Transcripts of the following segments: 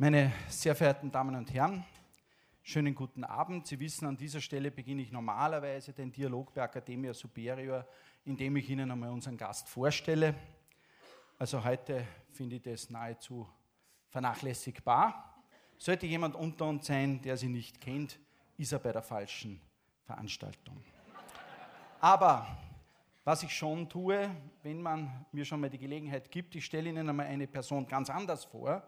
Meine sehr verehrten Damen und Herren, schönen guten Abend. Sie wissen, an dieser Stelle beginne ich normalerweise den Dialog bei Academia Superior, indem ich Ihnen einmal unseren Gast vorstelle. Also heute finde ich das nahezu vernachlässigbar. Sollte jemand unter uns sein, der sie nicht kennt, ist er bei der falschen Veranstaltung. Aber was ich schon tue, wenn man mir schon mal die Gelegenheit gibt, ich stelle Ihnen einmal eine Person ganz anders vor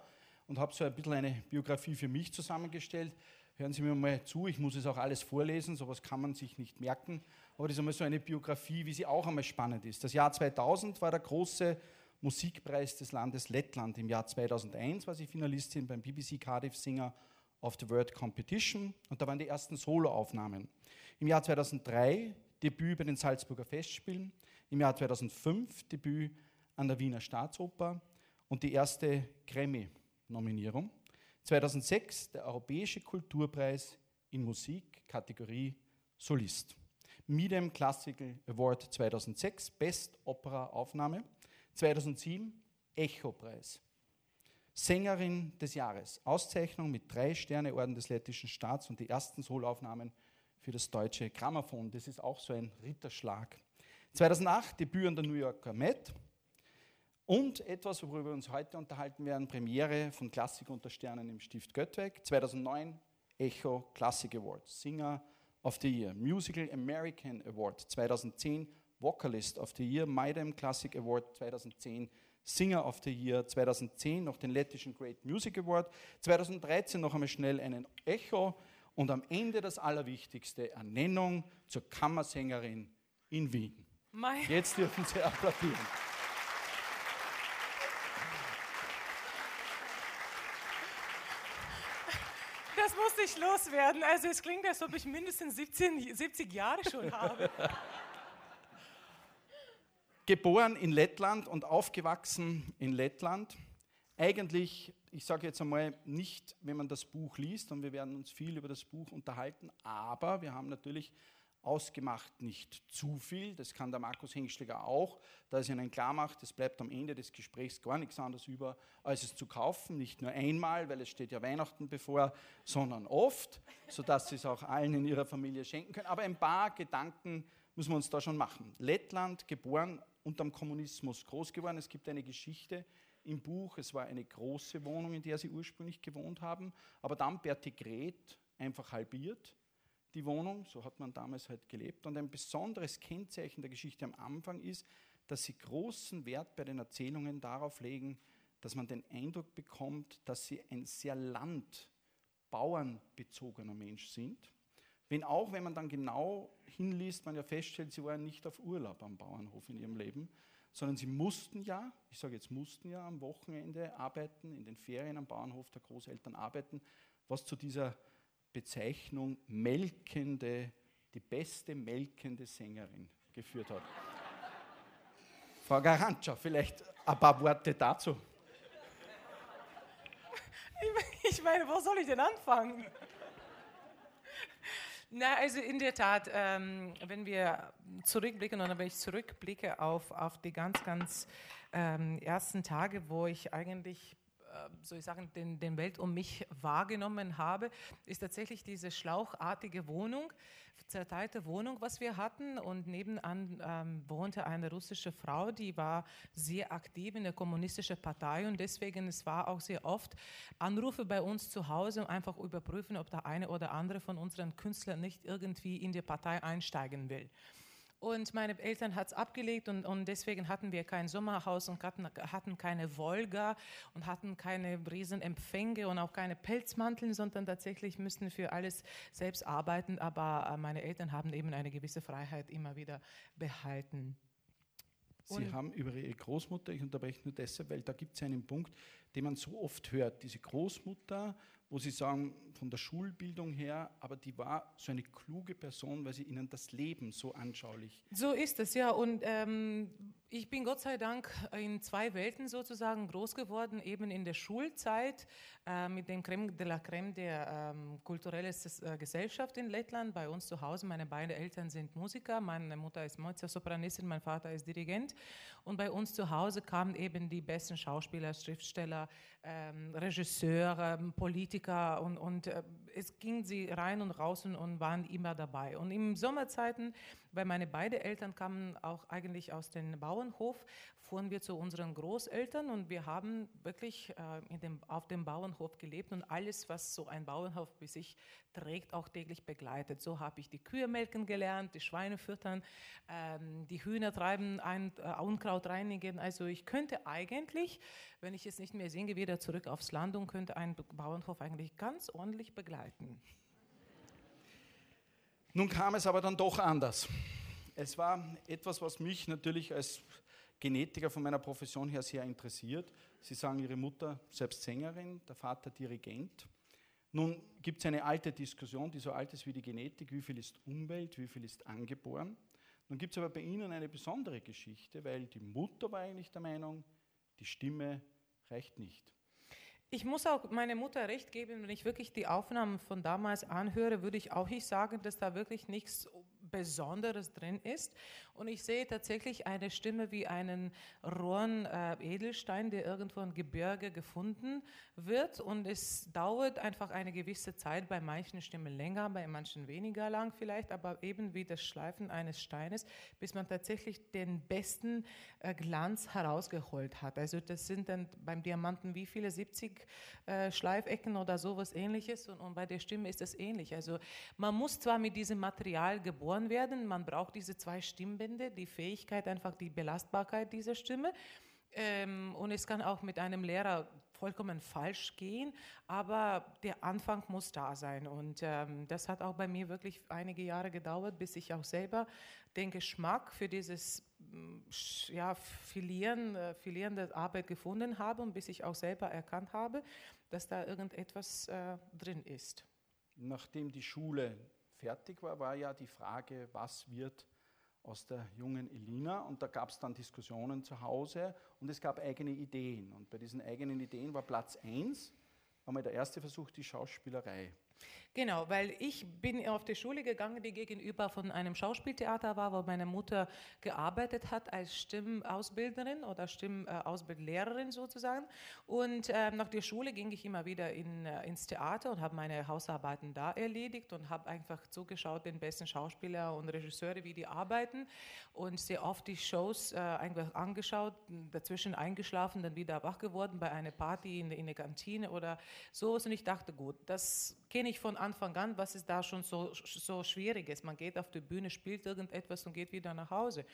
und habe so ein bisschen eine Biografie für mich zusammengestellt. Hören Sie mir mal zu, ich muss es auch alles vorlesen, sowas kann man sich nicht merken. Aber das ist einmal so eine Biografie, wie sie auch einmal spannend ist. Das Jahr 2000 war der große Musikpreis des Landes Lettland. Im Jahr 2001 war sie Finalistin beim BBC Cardiff Singer of the World Competition und da waren die ersten Soloaufnahmen. Im Jahr 2003 Debüt bei den Salzburger Festspielen, im Jahr 2005 Debüt an der Wiener Staatsoper und die erste Grammy-Nominierung. 2006 der Europäische Kulturpreis in Musik, Kategorie Solist. Midem Classical Award 2006, Best Opera Aufnahme. 2007 Echo-Preis. Sängerin des Jahres. Auszeichnung mit drei Sterne Orden des lettischen Staats und die ersten Solaufnahmen für das deutsche Grammophon. Das ist auch so ein Ritterschlag. 2008 Debüt an der New Yorker Met. Und etwas, worüber wir uns heute unterhalten werden, Premiere von Klassik unter Sternen im Stift Göttweg. 2009 Echo Classic Award, Singer of the Year. Musical American Award 2010, Vocalist of the Year. Maidem Classic Award 2010, Singer of the Year 2010, noch den lettischen Great Music Award. 2013 noch einmal schnell einen Echo und am Ende das Allerwichtigste, Ernennung zur Kammersängerin in Wien. Mein Jetzt dürfen Sie applaudieren. Das musste ich loswerden. Also es klingt, als ob ich mindestens 17, 70 Jahre schon habe. Geboren in Lettland und aufgewachsen in Lettland. Eigentlich, ich sage jetzt einmal, nicht, wenn man das Buch liest, und wir werden uns viel über das Buch unterhalten, aber wir haben natürlich ausgemacht nicht zu viel. Das kann der Markus Hengschläger auch, da es Ihnen klar macht, es bleibt am Ende des Gesprächs gar nichts anderes über, als es zu kaufen. Nicht nur einmal, weil es steht ja Weihnachten bevor, sondern oft, sodass Sie es auch allen in Ihrer Familie schenken können. Aber ein paar Gedanken müssen wir uns da schon machen. Lettland, geboren unterm Kommunismus, groß geworden. Es gibt eine Geschichte im Buch. Es war eine große Wohnung, in der Sie ursprünglich gewohnt haben, aber dann per Dekret einfach halbiert die Wohnung, so hat man damals halt gelebt. Und ein besonderes Kennzeichen der Geschichte am Anfang ist, dass sie großen Wert bei den Erzählungen darauf legen, dass man den Eindruck bekommt, dass sie ein sehr landbauernbezogener Mensch sind. Wenn auch, wenn man dann genau hinliest, man ja feststellt, sie waren nicht auf Urlaub am Bauernhof in ihrem Leben, sondern sie mussten ja, ich sage jetzt mussten ja am Wochenende arbeiten, in den Ferien am Bauernhof der Großeltern arbeiten, was zu dieser Bezeichnung melkende, die beste melkende Sängerin geführt hat. Frau Garantscha, vielleicht ein paar Worte dazu. Ich meine, wo soll ich denn anfangen? Na, also in der Tat, ähm, wenn wir zurückblicken oder wenn ich zurückblicke auf, auf die ganz, ganz ähm, ersten Tage, wo ich eigentlich ähm, soll ich sagen, den, den Welt um mich wahrgenommen habe, ist tatsächlich diese schlauchartige Wohnung, zerteilte Wohnung, was wir hatten. Und nebenan ähm, wohnte eine russische Frau, die war sehr aktiv in der kommunistischen Partei und deswegen es war auch sehr oft Anrufe bei uns zu Hause, um einfach überprüfen, ob der eine oder andere von unseren Künstlern nicht irgendwie in die Partei einsteigen will. Und meine Eltern hat es abgelegt und, und deswegen hatten wir kein Sommerhaus und hatten, hatten keine Wolga und hatten keine Riesenempfänge und auch keine Pelzmanteln, sondern tatsächlich müssten für alles selbst arbeiten. Aber äh, meine Eltern haben eben eine gewisse Freiheit immer wieder behalten. Sie und haben über Ihre Großmutter, ich unterbreche nur deshalb, weil da gibt es einen Punkt, den man so oft hört. Diese Großmutter wo Sie sagen, von der Schulbildung her, aber die war so eine kluge Person, weil sie Ihnen das Leben so anschaulich. So ist es, ja. Und ähm, Ich bin Gott sei Dank in zwei Welten sozusagen groß geworden, eben in der Schulzeit äh, mit dem Creme de la Creme der ähm, kulturellen äh, Gesellschaft in Lettland, bei uns zu Hause. Meine beiden Eltern sind Musiker, meine Mutter ist Mezzosopranistin, mein Vater ist Dirigent. Und bei uns zu Hause kamen eben die besten Schauspieler, Schriftsteller, ähm, Regisseure, Politiker und, und äh, es ging sie rein und raus und, waren immer dabei. Und im Sommerzeiten, weil meine beiden Eltern kamen auch eigentlich aus dem Bauernhof, fuhren wir zu unseren Großeltern und wir haben wirklich äh, dem, auf dem Bauernhof gelebt und alles, was so ein Bauernhof bei sich trägt, auch täglich begleitet. So habe ich die Kühe melken gelernt, die Schweine füttern, ähm, die Hühner treiben, ein, äh, Unkraut reinigen. Also ich könnte eigentlich, wenn ich es nicht mehr singe, wieder zurück aufs Land und könnte einen Bauernhof eigentlich ganz ordentlich begleiten. Nun kam es aber dann doch anders. Es war etwas, was mich natürlich als Genetiker von meiner Profession her sehr interessiert. Sie sagen, Ihre Mutter selbst Sängerin, der Vater Dirigent. Nun gibt es eine alte Diskussion, die so alt ist wie die Genetik, wie viel ist Umwelt, wie viel ist angeboren. Nun gibt es aber bei Ihnen eine besondere Geschichte, weil die Mutter war eigentlich der Meinung, die Stimme reicht nicht. Ich muss auch meiner Mutter recht geben, wenn ich wirklich die Aufnahmen von damals anhöre, würde ich auch nicht sagen, dass da wirklich nichts Besonderes drin ist. Und ich sehe tatsächlich eine Stimme wie einen rohen äh, Edelstein, der irgendwo im Gebirge gefunden wird. Und es dauert einfach eine gewisse Zeit, bei manchen Stimmen länger, bei manchen weniger lang vielleicht, aber eben wie das Schleifen eines Steines, bis man tatsächlich den besten äh, Glanz herausgeholt hat. Also das sind dann beim Diamanten wie viele? 70 äh, Schleifecken oder sowas ähnliches. Und, und bei der Stimme ist es ähnlich. Also man muss zwar mit diesem Material geboren geboren werden. Man braucht diese zwei Stimmbände, die Fähigkeit, einfach die Belastbarkeit dieser Stimme. Ähm, und es kann auch mit einem Lehrer vollkommen falsch gehen, aber der Anfang muss da sein. Und ähm, das hat auch bei mir wirklich einige Jahre gedauert, bis ich auch selber den Geschmack für dieses mm, ja, Filieren, äh, filierende Arbeit gefunden habe und bis ich auch selber erkannt habe, dass da irgendetwas äh, drin ist. Nachdem die Schule fertig war, war ja die Frage, was wird aus der jungen Elina. Und da gab es dann Diskussionen zu Hause und es gab eigene Ideen. Und bei diesen eigenen Ideen war Platz 1 einmal der erste Versuch die Schauspielerei. Genau, weil ich bin auf die Schule gegangen, die gegenüber von einem Schauspieltheater war, wo meine Mutter gearbeitet hat als Stimmausbilderin oder Stimmausbildlehrerin sozusagen. Und äh, nach der Schule ging ich immer wieder in, äh, ins Theater und habe meine Hausarbeiten da erledigt und habe einfach zugeschaut den besten Schauspieler und Regisseure, wie die arbeiten und sehr oft die Shows äh, einfach angeschaut, dazwischen eingeschlafen, dann wieder wach geworden bei einer Party in, in der Kantine oder so. Und ich dachte, gut, das kenne ich von Anfang an, was ist da schon so, so Schwieriges. Man geht auf die Bühne, spielt irgendetwas und geht wieder nach Hause.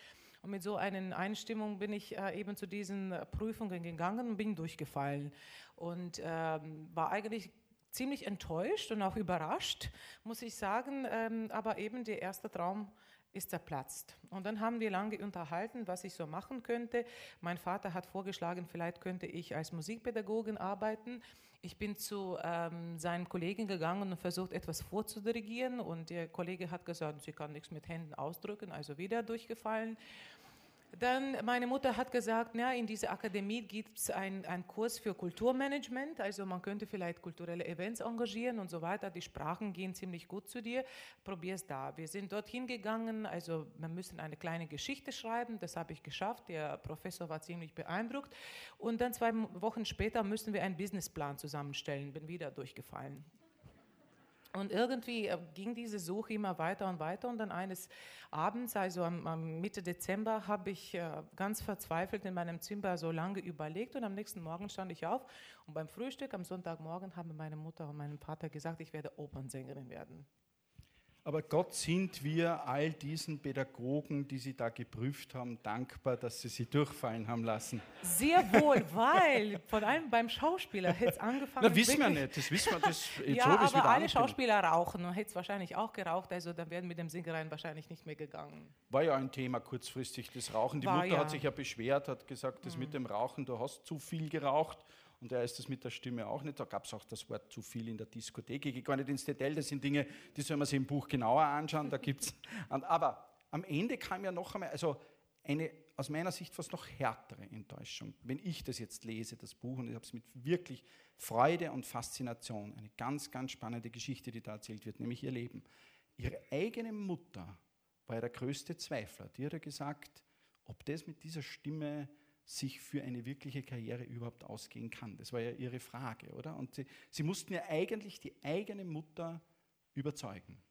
Und mit so einer Einstimmung bin ich äh, eben zu diesen Prüfungen gegangen und bin durchgefallen. Und ähm, war eigentlich ziemlich enttäuscht und auch überrascht, muss ich sagen. Ähm, aber eben der erste Traum ist zerplatzt. Und dann haben wir lange unterhalten, was ich so machen könnte. Mein Vater hat vorgeschlagen, vielleicht könnte ich als Musikpädagogin arbeiten. Ich bin zu ähm, seinen Kollegen gegangen und versucht, etwas vorzudirigieren. Und der Kollege hat gesagt, sie kann nichts mit Händen ausdrücken, also wieder durchgefallen. Dann, meine Mutter hat gesagt, ja, in dieser Akademie gibt es einen Kurs für Kulturmanagement, also man könnte vielleicht kulturelle Events engagieren und so weiter. Die Sprachen gehen ziemlich gut zu dir, probier es da. Wir sind dorthin gegangen, also wir müssen eine kleine Geschichte schreiben, das habe ich geschafft, der Professor war ziemlich beeindruckt. Und dann zwei Wochen später müssen wir einen Businessplan zusammenstellen, bin wieder durchgefallen. Und irgendwie äh, ging diese Suche immer weiter und weiter. Und dann eines Abends, also am, am Mitte Dezember, habe ich äh, ganz verzweifelt in meinem Zimmer so lange überlegt. Und am nächsten Morgen stand ich auf. Und beim Frühstück am Sonntagmorgen haben meine Mutter und mein Vater gesagt, ich werde Opernsängerin werden. Aber Gott sind wir all diesen Pädagogen, die Sie da geprüft haben, dankbar, dass Sie sie durchfallen haben lassen. Sehr wohl, weil vor allem beim Schauspieler hätte es angefangen. Na, wissen wir nicht, das wissen wir. Das, ja, so, aber alle Schauspieler rauchen und hätte es wahrscheinlich auch geraucht, also dann wären mit dem Singereien wahrscheinlich nicht mehr gegangen. War ja ein Thema kurzfristig, das Rauchen. Die War Mutter ja. hat sich ja beschwert, hat gesagt, das mhm. mit dem Rauchen, du hast zu viel geraucht und da ist es mit der Stimme auch nicht. Da gab es auch das Wort zu viel in der Diskothek. Ich gehe gar nicht ins Detail, das sind Dinge, die soll man sich im Buch genauer anschauen. Da gibt's, aber am Ende kam ja noch einmal, also eine aus meiner Sicht fast noch härtere Enttäuschung, wenn ich das jetzt lese, das Buch, und ich habe es mit wirklich Freude und Faszination, eine ganz, ganz spannende Geschichte, die da erzählt wird, nämlich ihr Leben. Ihre eigene Mutter war ja der größte Zweifler. Die hat ja gesagt, ob das mit dieser Stimme sich für eine wirkliche Karriere überhaupt ausgehen kann. Das war ja ihre Frage, oder? Und sie, sie mussten ja eigentlich die eigene Mutter überzeugen.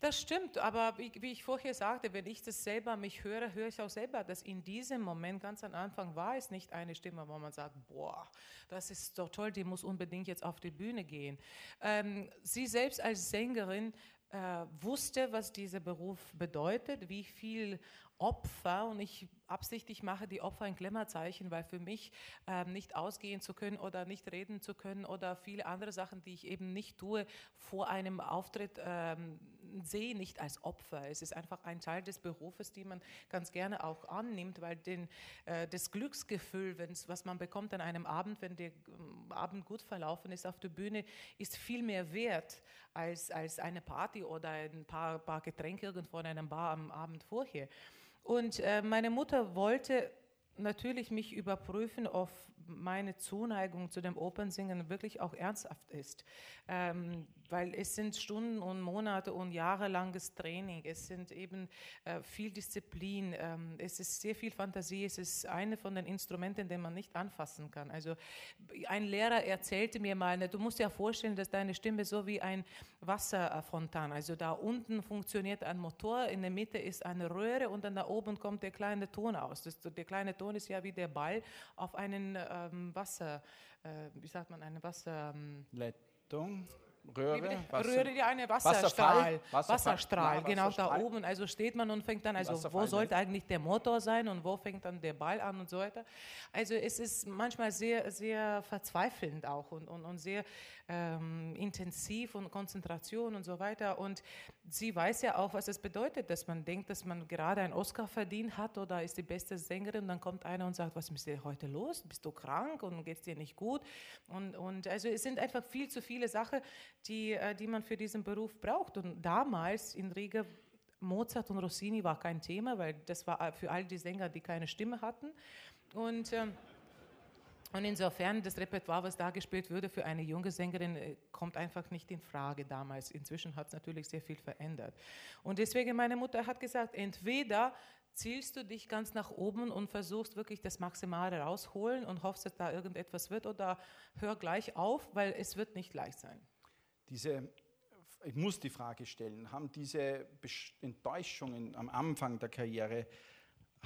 Das stimmt, aber wie, wie, ich vorher sagte, wenn ich das selber mich höre, höre ich auch selber, dass in diesem Moment ganz am Anfang war es nicht eine Stimme, wo man sagt, boah, das ist doch toll, die muss unbedingt jetzt auf die Bühne gehen. Ähm, sie selbst als Sängerin äh, wusste, was dieser Beruf bedeutet, wie viel Opfer, und ich absichtlich mache die Opfer ein Klemmerzeichen, weil für mich ähm, nicht ausgehen zu können oder nicht reden zu können oder viele andere Sachen, die ich eben nicht tue, vor einem Auftritt ähm, sehe nicht als Opfer. Es ist einfach ein Teil des Berufes, den man ganz gerne auch annimmt, weil den, äh, das Glücksgefühl, was man bekommt an einem Abend, wenn der ähm, Abend gut verlaufen ist auf der Bühne, ist viel mehr wert als, als eine Party oder ein paar, paar Getränke irgendwo in einem Bar am Abend vorher. Und äh, meine Mutter wollte natürlich mich überprüfen, ob meine Zuneigung zu dem Opernsingen wirklich auch ernsthaft ist. Ähm, weil es sind Stunden und Monate und jahrelanges Training, es sind eben äh, viel Disziplin, ähm, es ist sehr viel Fantasie, es ist eine von den Instrumenten, den man nicht anfassen kann. Also ein Lehrer erzählte mir mal, ne, du musst dir vorstellen, dass deine Stimme so wie ein Wasserfontan, also da unten funktioniert ein Motor, in der Mitte ist eine Röhre und dann da oben kommt der kleine Ton aus. Das, der kleine Ton ist ja wie der Ball auf einen ähm, Wasser, äh, wie sagt man, eine Wasser... Ähm. Röhre, Wasser, Röhre, ja, eine Wasserstrahl, Wasserstrahl, Wasserstrahl genau Wasserstrahl. da oben. Also steht man und fängt dann, also wo sollte eigentlich der Motor sein und wo fängt dann der Ball an und so weiter. Also es ist manchmal sehr, sehr verzweifelnd auch und, und, und sehr ähm, intensiv und Konzentration und so weiter. Und sie weiß ja auch, was es bedeutet, dass man denkt, dass man gerade einen Oscar verdient hat oder ist die beste Sängerin. Und dann kommt einer und sagt, was ist dir heute los? Bist du krank und geht es dir nicht gut? Und, und also es sind einfach viel zu viele Sachen, die, äh, die man für diesen Beruf braucht. Und damals in Riga Mozart und Rossini war kein Thema, weil das war für all die Sänger, die keine Stimme hatten. Und ähm, und insofern, das Repertoire, was da gespielt würde für eine junge Sängerin, äh, kommt einfach nicht in Frage damals. Inzwischen hat es natürlich sehr viel verändert. Und deswegen, meine Mutter hat gesagt, entweder zielst du dich ganz nach oben und versuchst wirklich das Maximale rausholen und hoffst, dass da irgendetwas wird, oder hör gleich auf, weil es wird nicht leicht sein. Diese, ich muss die Frage stellen, haben diese Enttäuschungen am Anfang der Karriere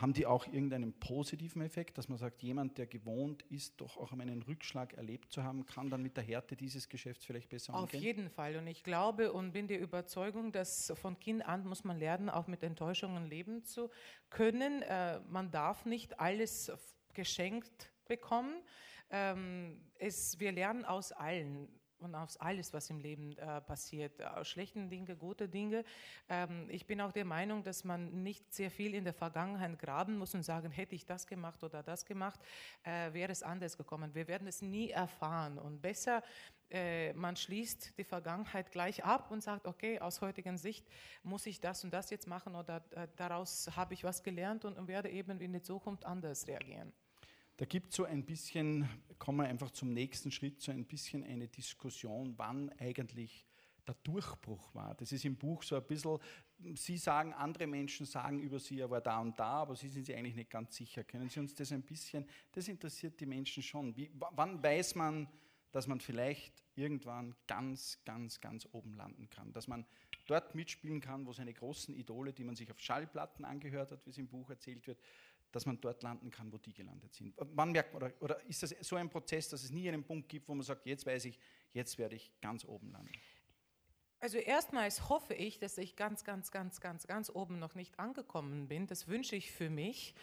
haben die auch irgendeinen positiven Effekt, dass man sagt, jemand, der gewohnt ist, doch auch einen Rückschlag erlebt zu haben, kann dann mit der Härte dieses Geschäfts vielleicht besser umgehen? Auf jeden Fall. Und ich glaube und bin der Überzeugung, dass von Kind an muss man lernen, auch mit Enttäuschungen leben zu können. Äh, man darf nicht alles geschenkt bekommen. Ähm, es, wir lernen aus allen und aus alles, was im Leben äh, passiert, aus schlechten Dinge, gute Dinge. Ähm, ich bin auch der Meinung, dass man nicht sehr viel in der Vergangenheit graben muss und sagen, hätte ich das gemacht oder das gemacht, äh, wäre es anders gekommen. Wir werden es nie erfahren und besser äh, man schließt die Vergangenheit gleich ab und sagt, okay, aus heutiger Sicht muss ich das und das jetzt machen oder äh, daraus habe ich was gelernt und, und werde eben in der Zukunft anders reagieren. Da gibt es so ein bisschen, kommen wir einfach zum nächsten Schritt, so ein bisschen eine Diskussion, wann eigentlich der Durchbruch war. Das ist im Buch so ein bisschen, Sie sagen, andere Menschen sagen über Sie, er war da und da, aber Sie sind sich eigentlich nicht ganz sicher. Können Sie uns das ein bisschen, das interessiert die Menschen schon. Wie, wann weiß man, dass man vielleicht irgendwann ganz, ganz, ganz oben landen kann? Dass man dort mitspielen kann, wo seine großen Idole, die man sich auf Schallplatten angehört hat, wie es im Buch erzählt wird, dass man dort landen kann, wo die gelandet sind. Wann merkt man, oder, oder ist das so ein Prozess, dass es nie einen Punkt gibt, wo man sagt, jetzt weiß ich, jetzt werde ich ganz oben landen? Also erstmals hoffe ich, dass ich ganz, ganz, ganz, ganz, ganz oben noch nicht angekommen bin. Das wünsche ich für mich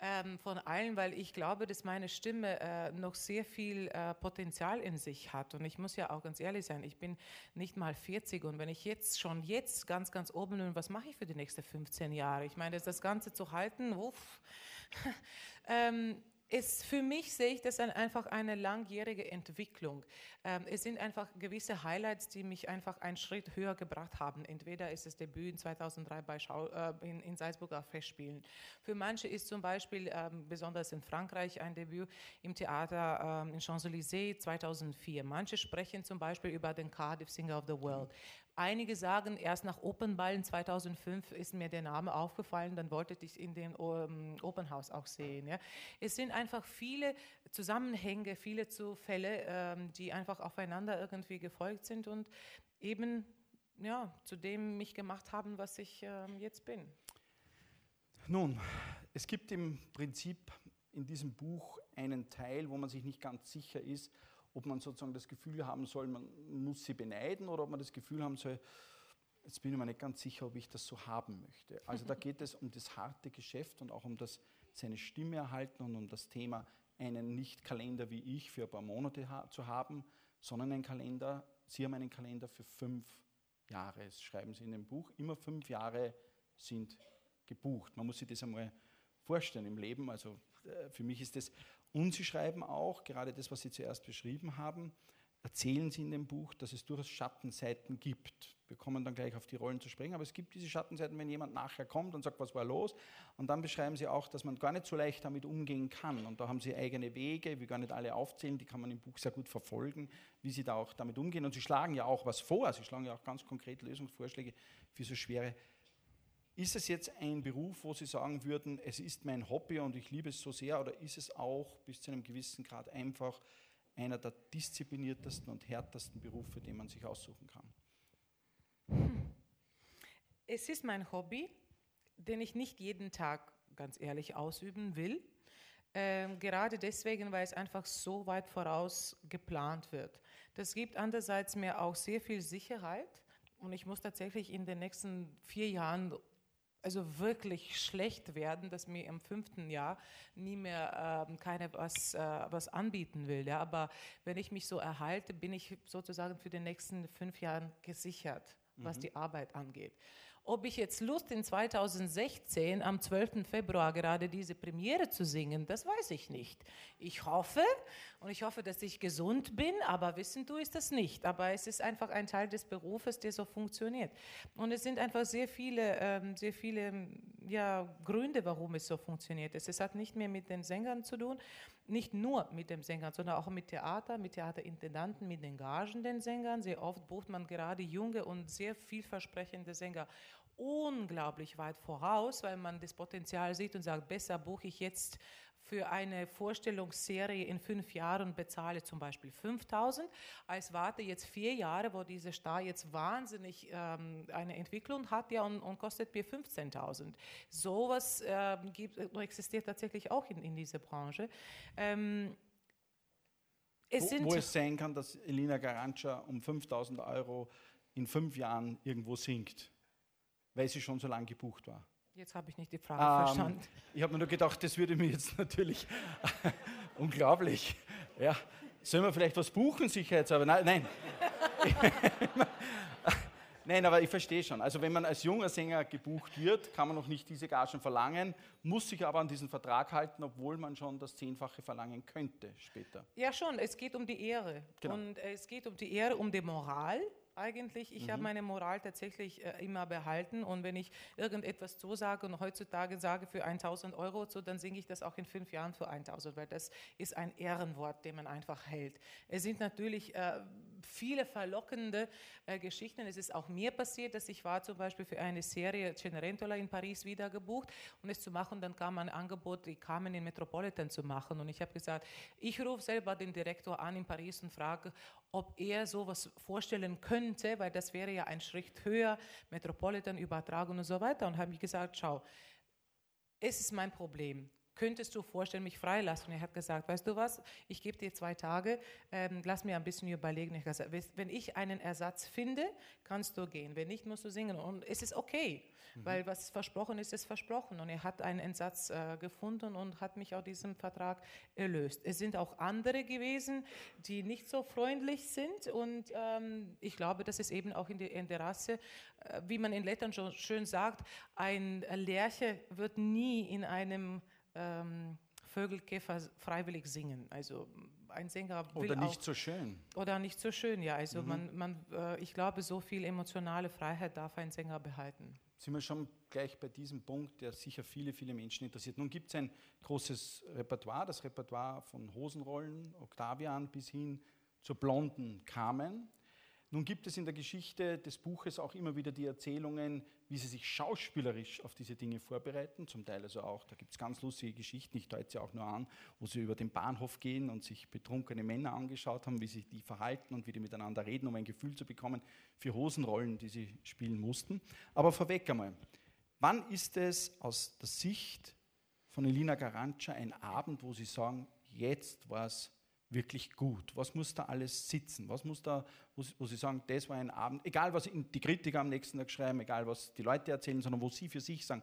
ähm, von allen, weil ich glaube, dass meine Stimme äh, noch sehr viel äh, Potenzial in sich hat. Und ich muss ja auch ganz ehrlich sein, ich bin nicht mal 40 und wenn ich jetzt schon jetzt ganz, ganz oben bin, was mache ich für die nächsten 15 Jahre? Ich meine, das Ganze zu halten, uff. ähm, es, für mich sehe ich das einfach eine langjährige Entwicklung. Ähm, es sind einfach gewisse Highlights, die mich einfach einen Schritt höher gebracht haben. Entweder ist das Debüt in 2003 bei Schau, äh, in, in Salzburger Festspielen. Für manche ist zum Beispiel, ähm, besonders in Frankreich, ein Debüt im Theater ähm, in Champs-Élysées 2004. Manche sprechen zum Beispiel über den Cardiff Singer of the World. Einige sagen, erst nach Opernballen 2005 ist mir der Name aufgefallen, dann wollte ich in dem um, Opernhaus auch sehen. Ja. Es sind einfach viele Zusammenhänge, viele Zufälle, ähm, die einfach aufeinander irgendwie gefolgt sind und eben ja, zu dem mich gemacht haben, was ich ähm, jetzt bin. Nun, es gibt im Prinzip in diesem Buch einen Teil, wo man sich nicht ganz sicher ist, ob man sozusagen das Gefühl haben soll, man muss sie beneiden oder ob man das Gefühl haben soll, jetzt bin ich mir nicht ganz sicher, ob ich das so haben möchte. Also da geht es um das harte Geschäft und auch um das seine Stimme erhalten und um das Thema, einen Nicht-Kalender wie ich für ein paar Monate ha zu haben, sondern einen Kalender, Sie haben einen Kalender für fünf Jahre, das schreiben Sie in dem Buch, immer fünf Jahre sind gebucht. Man muss sich das einmal vorstellen im Leben. Also für mich ist das und Sie schreiben auch, gerade das, was Sie zuerst beschrieben haben, erzählen Sie in dem Buch, dass es durchaus Schattenseiten gibt. Wir kommen dann gleich auf die Rollen zu sprechen, aber es gibt diese Schattenseiten, wenn jemand nachher kommt und sagt, was war los. Und dann beschreiben Sie auch, dass man gar nicht so leicht damit umgehen kann. Und da haben Sie eigene Wege, wir gar nicht alle aufzählen, die kann man im Buch sehr gut verfolgen, wie Sie da auch damit umgehen. Und Sie schlagen ja auch was vor, Sie schlagen ja auch ganz konkret Lösungsvorschläge für so schwere ist es jetzt ein Beruf, wo Sie sagen würden, es ist mein Hobby und ich liebe es so sehr, oder ist es auch bis zu einem gewissen Grad einfach einer der diszipliniertesten und härtesten Berufe, den man sich aussuchen kann? Es ist mein Hobby, den ich nicht jeden Tag ganz ehrlich ausüben will. Ähm, gerade deswegen, weil es einfach so weit voraus geplant wird. Das gibt andererseits mir auch sehr viel Sicherheit. Und ich muss tatsächlich in den nächsten vier Jahren also wirklich schlecht werden, dass mir im fünften Jahr nie mehr ähm, keine was, äh, was anbieten will. Ja? Aber wenn ich mich so erhalte, bin ich sozusagen für die nächsten fünf Jahre gesichert, was mhm. die Arbeit angeht. Ob ich jetzt Lust in 2016 am 12. Februar gerade diese Premiere zu singen, das weiß ich nicht. Ich hoffe und ich hoffe, dass ich gesund bin, aber wissen du ist das nicht. Aber es ist einfach ein Teil des Berufes, der so funktioniert. Und es sind einfach sehr viele, ähm, sehr viele ja, Gründe, warum es so funktioniert. Es hat nicht mehr mit den Sängern zu tun, nicht nur mit dem Sängern, sondern auch mit Theater, mit Theaterintendanten, mit den Gagen den Sängern. Sehr oft bucht man gerade junge und sehr vielversprechende Sänger unglaublich weit voraus, weil man das Potenzial sieht und sagt, besser buche ich jetzt für eine Vorstellungsserie in fünf Jahren bezahle zum Beispiel 5000, als warte jetzt vier Jahre, wo dieser Star jetzt wahnsinnig ähm, eine Entwicklung hat ja, und, und kostet mir 15.000. Sowas ähm, gibt, existiert tatsächlich auch in, in dieser Branche. Ähm, es wo, wo, es sein kann, dass Elina Garantscha um 5000 Euro in fünf Jahren irgendwo singt, weil sie schon so lange gebucht war. Jetzt habe ich nicht die Frage ähm, verstanden. Ich habe mir nur gedacht, das würde mir jetzt natürlich unglaublich. Ja, sollen wir vielleicht was buchen, sicherheitshalber? Nein, nein. nein, aber ich verstehe schon. Also wenn man als junger Sänger gebucht wird, kann man noch nicht diese Gagen verlangen, muss sich aber an diesen Vertrag halten, obwohl man schon das Zehnfache verlangen könnte später. Ja, schon. Es geht um die Ehre. Genau. Und es geht um die Ehre, um die Moral eigentlich. Ich mhm. habe meine Moral tatsächlich äh, immer behalten und wenn ich irgendetwas zusage und heutzutage sage für 1000 Euro zu, dann singe ich das auch in fünf Jahren für 1000, weil das ist ein Ehrenwort, den man einfach hält. Es sind natürlich äh, viele verlockende äh, Geschichten. Es ist auch mir passiert, dass ich war zum Beispiel für eine Serie Cenerentola in Paris wieder gebucht und es zu machen, dann kam ein Angebot, die Carmen in Metropolitan zu machen. Und ich habe gesagt, ich rufe selber den Direktor an in Paris und frage, ob er sowas vorstellen könnte, weil das wäre ja ein Schritt höher, Metropolitan übertragen und so weiter. Und habe ich gesagt, schau, es ist mein Problem könntest du vorstellen, mich freilassen? Und er hat gesagt, weißt du was, ich gebe dir zwei Tage, ähm, lass mir ein bisschen überlegen. Ich gesagt, wenn ich einen Ersatz finde, kannst du gehen. Wenn nicht, musst du singen. Und es ist okay, mhm. weil was versprochen ist, ist versprochen. Und er hat einen Ersatz äh, gefunden und hat mich aus diesem Vertrag erlöst. Es sind auch andere gewesen, die nicht so freundlich sind. Und ähm, ich glaube, das ist eben auch in, die, in der Rasse, äh, wie man in Lettern schon schön sagt, ein Lerche wird nie in einem ähm, Vögel, Käfer freiwillig singen. Also ein Sänger will Oder nicht auch, so schön. Oder nicht so schön, ja. Also mhm. man, man, äh, ich glaube, so viel emotionale Freiheit darf ein Sänger behalten. Sind wir schon gleich bei diesem Punkt, der sicher viele, viele Menschen interessiert. Nun gibt es ein großes Repertoire, das Repertoire von Hosenrollen, Octavian bis hin zur blonden Carmen. Nun gibt es in der Geschichte des Buches auch immer wieder die Erzählungen, wie sie sich schauspielerisch auf diese Dinge vorbereiten. Zum Teil also auch, da gibt es ganz lustige Geschichten, ich deute sie auch nur an, wo sie über den Bahnhof gehen und sich betrunkene Männer angeschaut haben, wie sich die verhalten und wie die miteinander reden, um ein Gefühl zu bekommen für Hosenrollen, die sie spielen mussten. Aber vorweg einmal, wann ist es aus der Sicht von Elina Garantscha ein Abend, wo Sie sagen, jetzt war es wirklich gut? Was muss da alles sitzen? Was muss da, wo, Sie sagen, das war ein Abend, egal was die Kritiker am nächsten Tag schreiben, egal was die Leute erzählen, sondern wo Sie für sich sagen,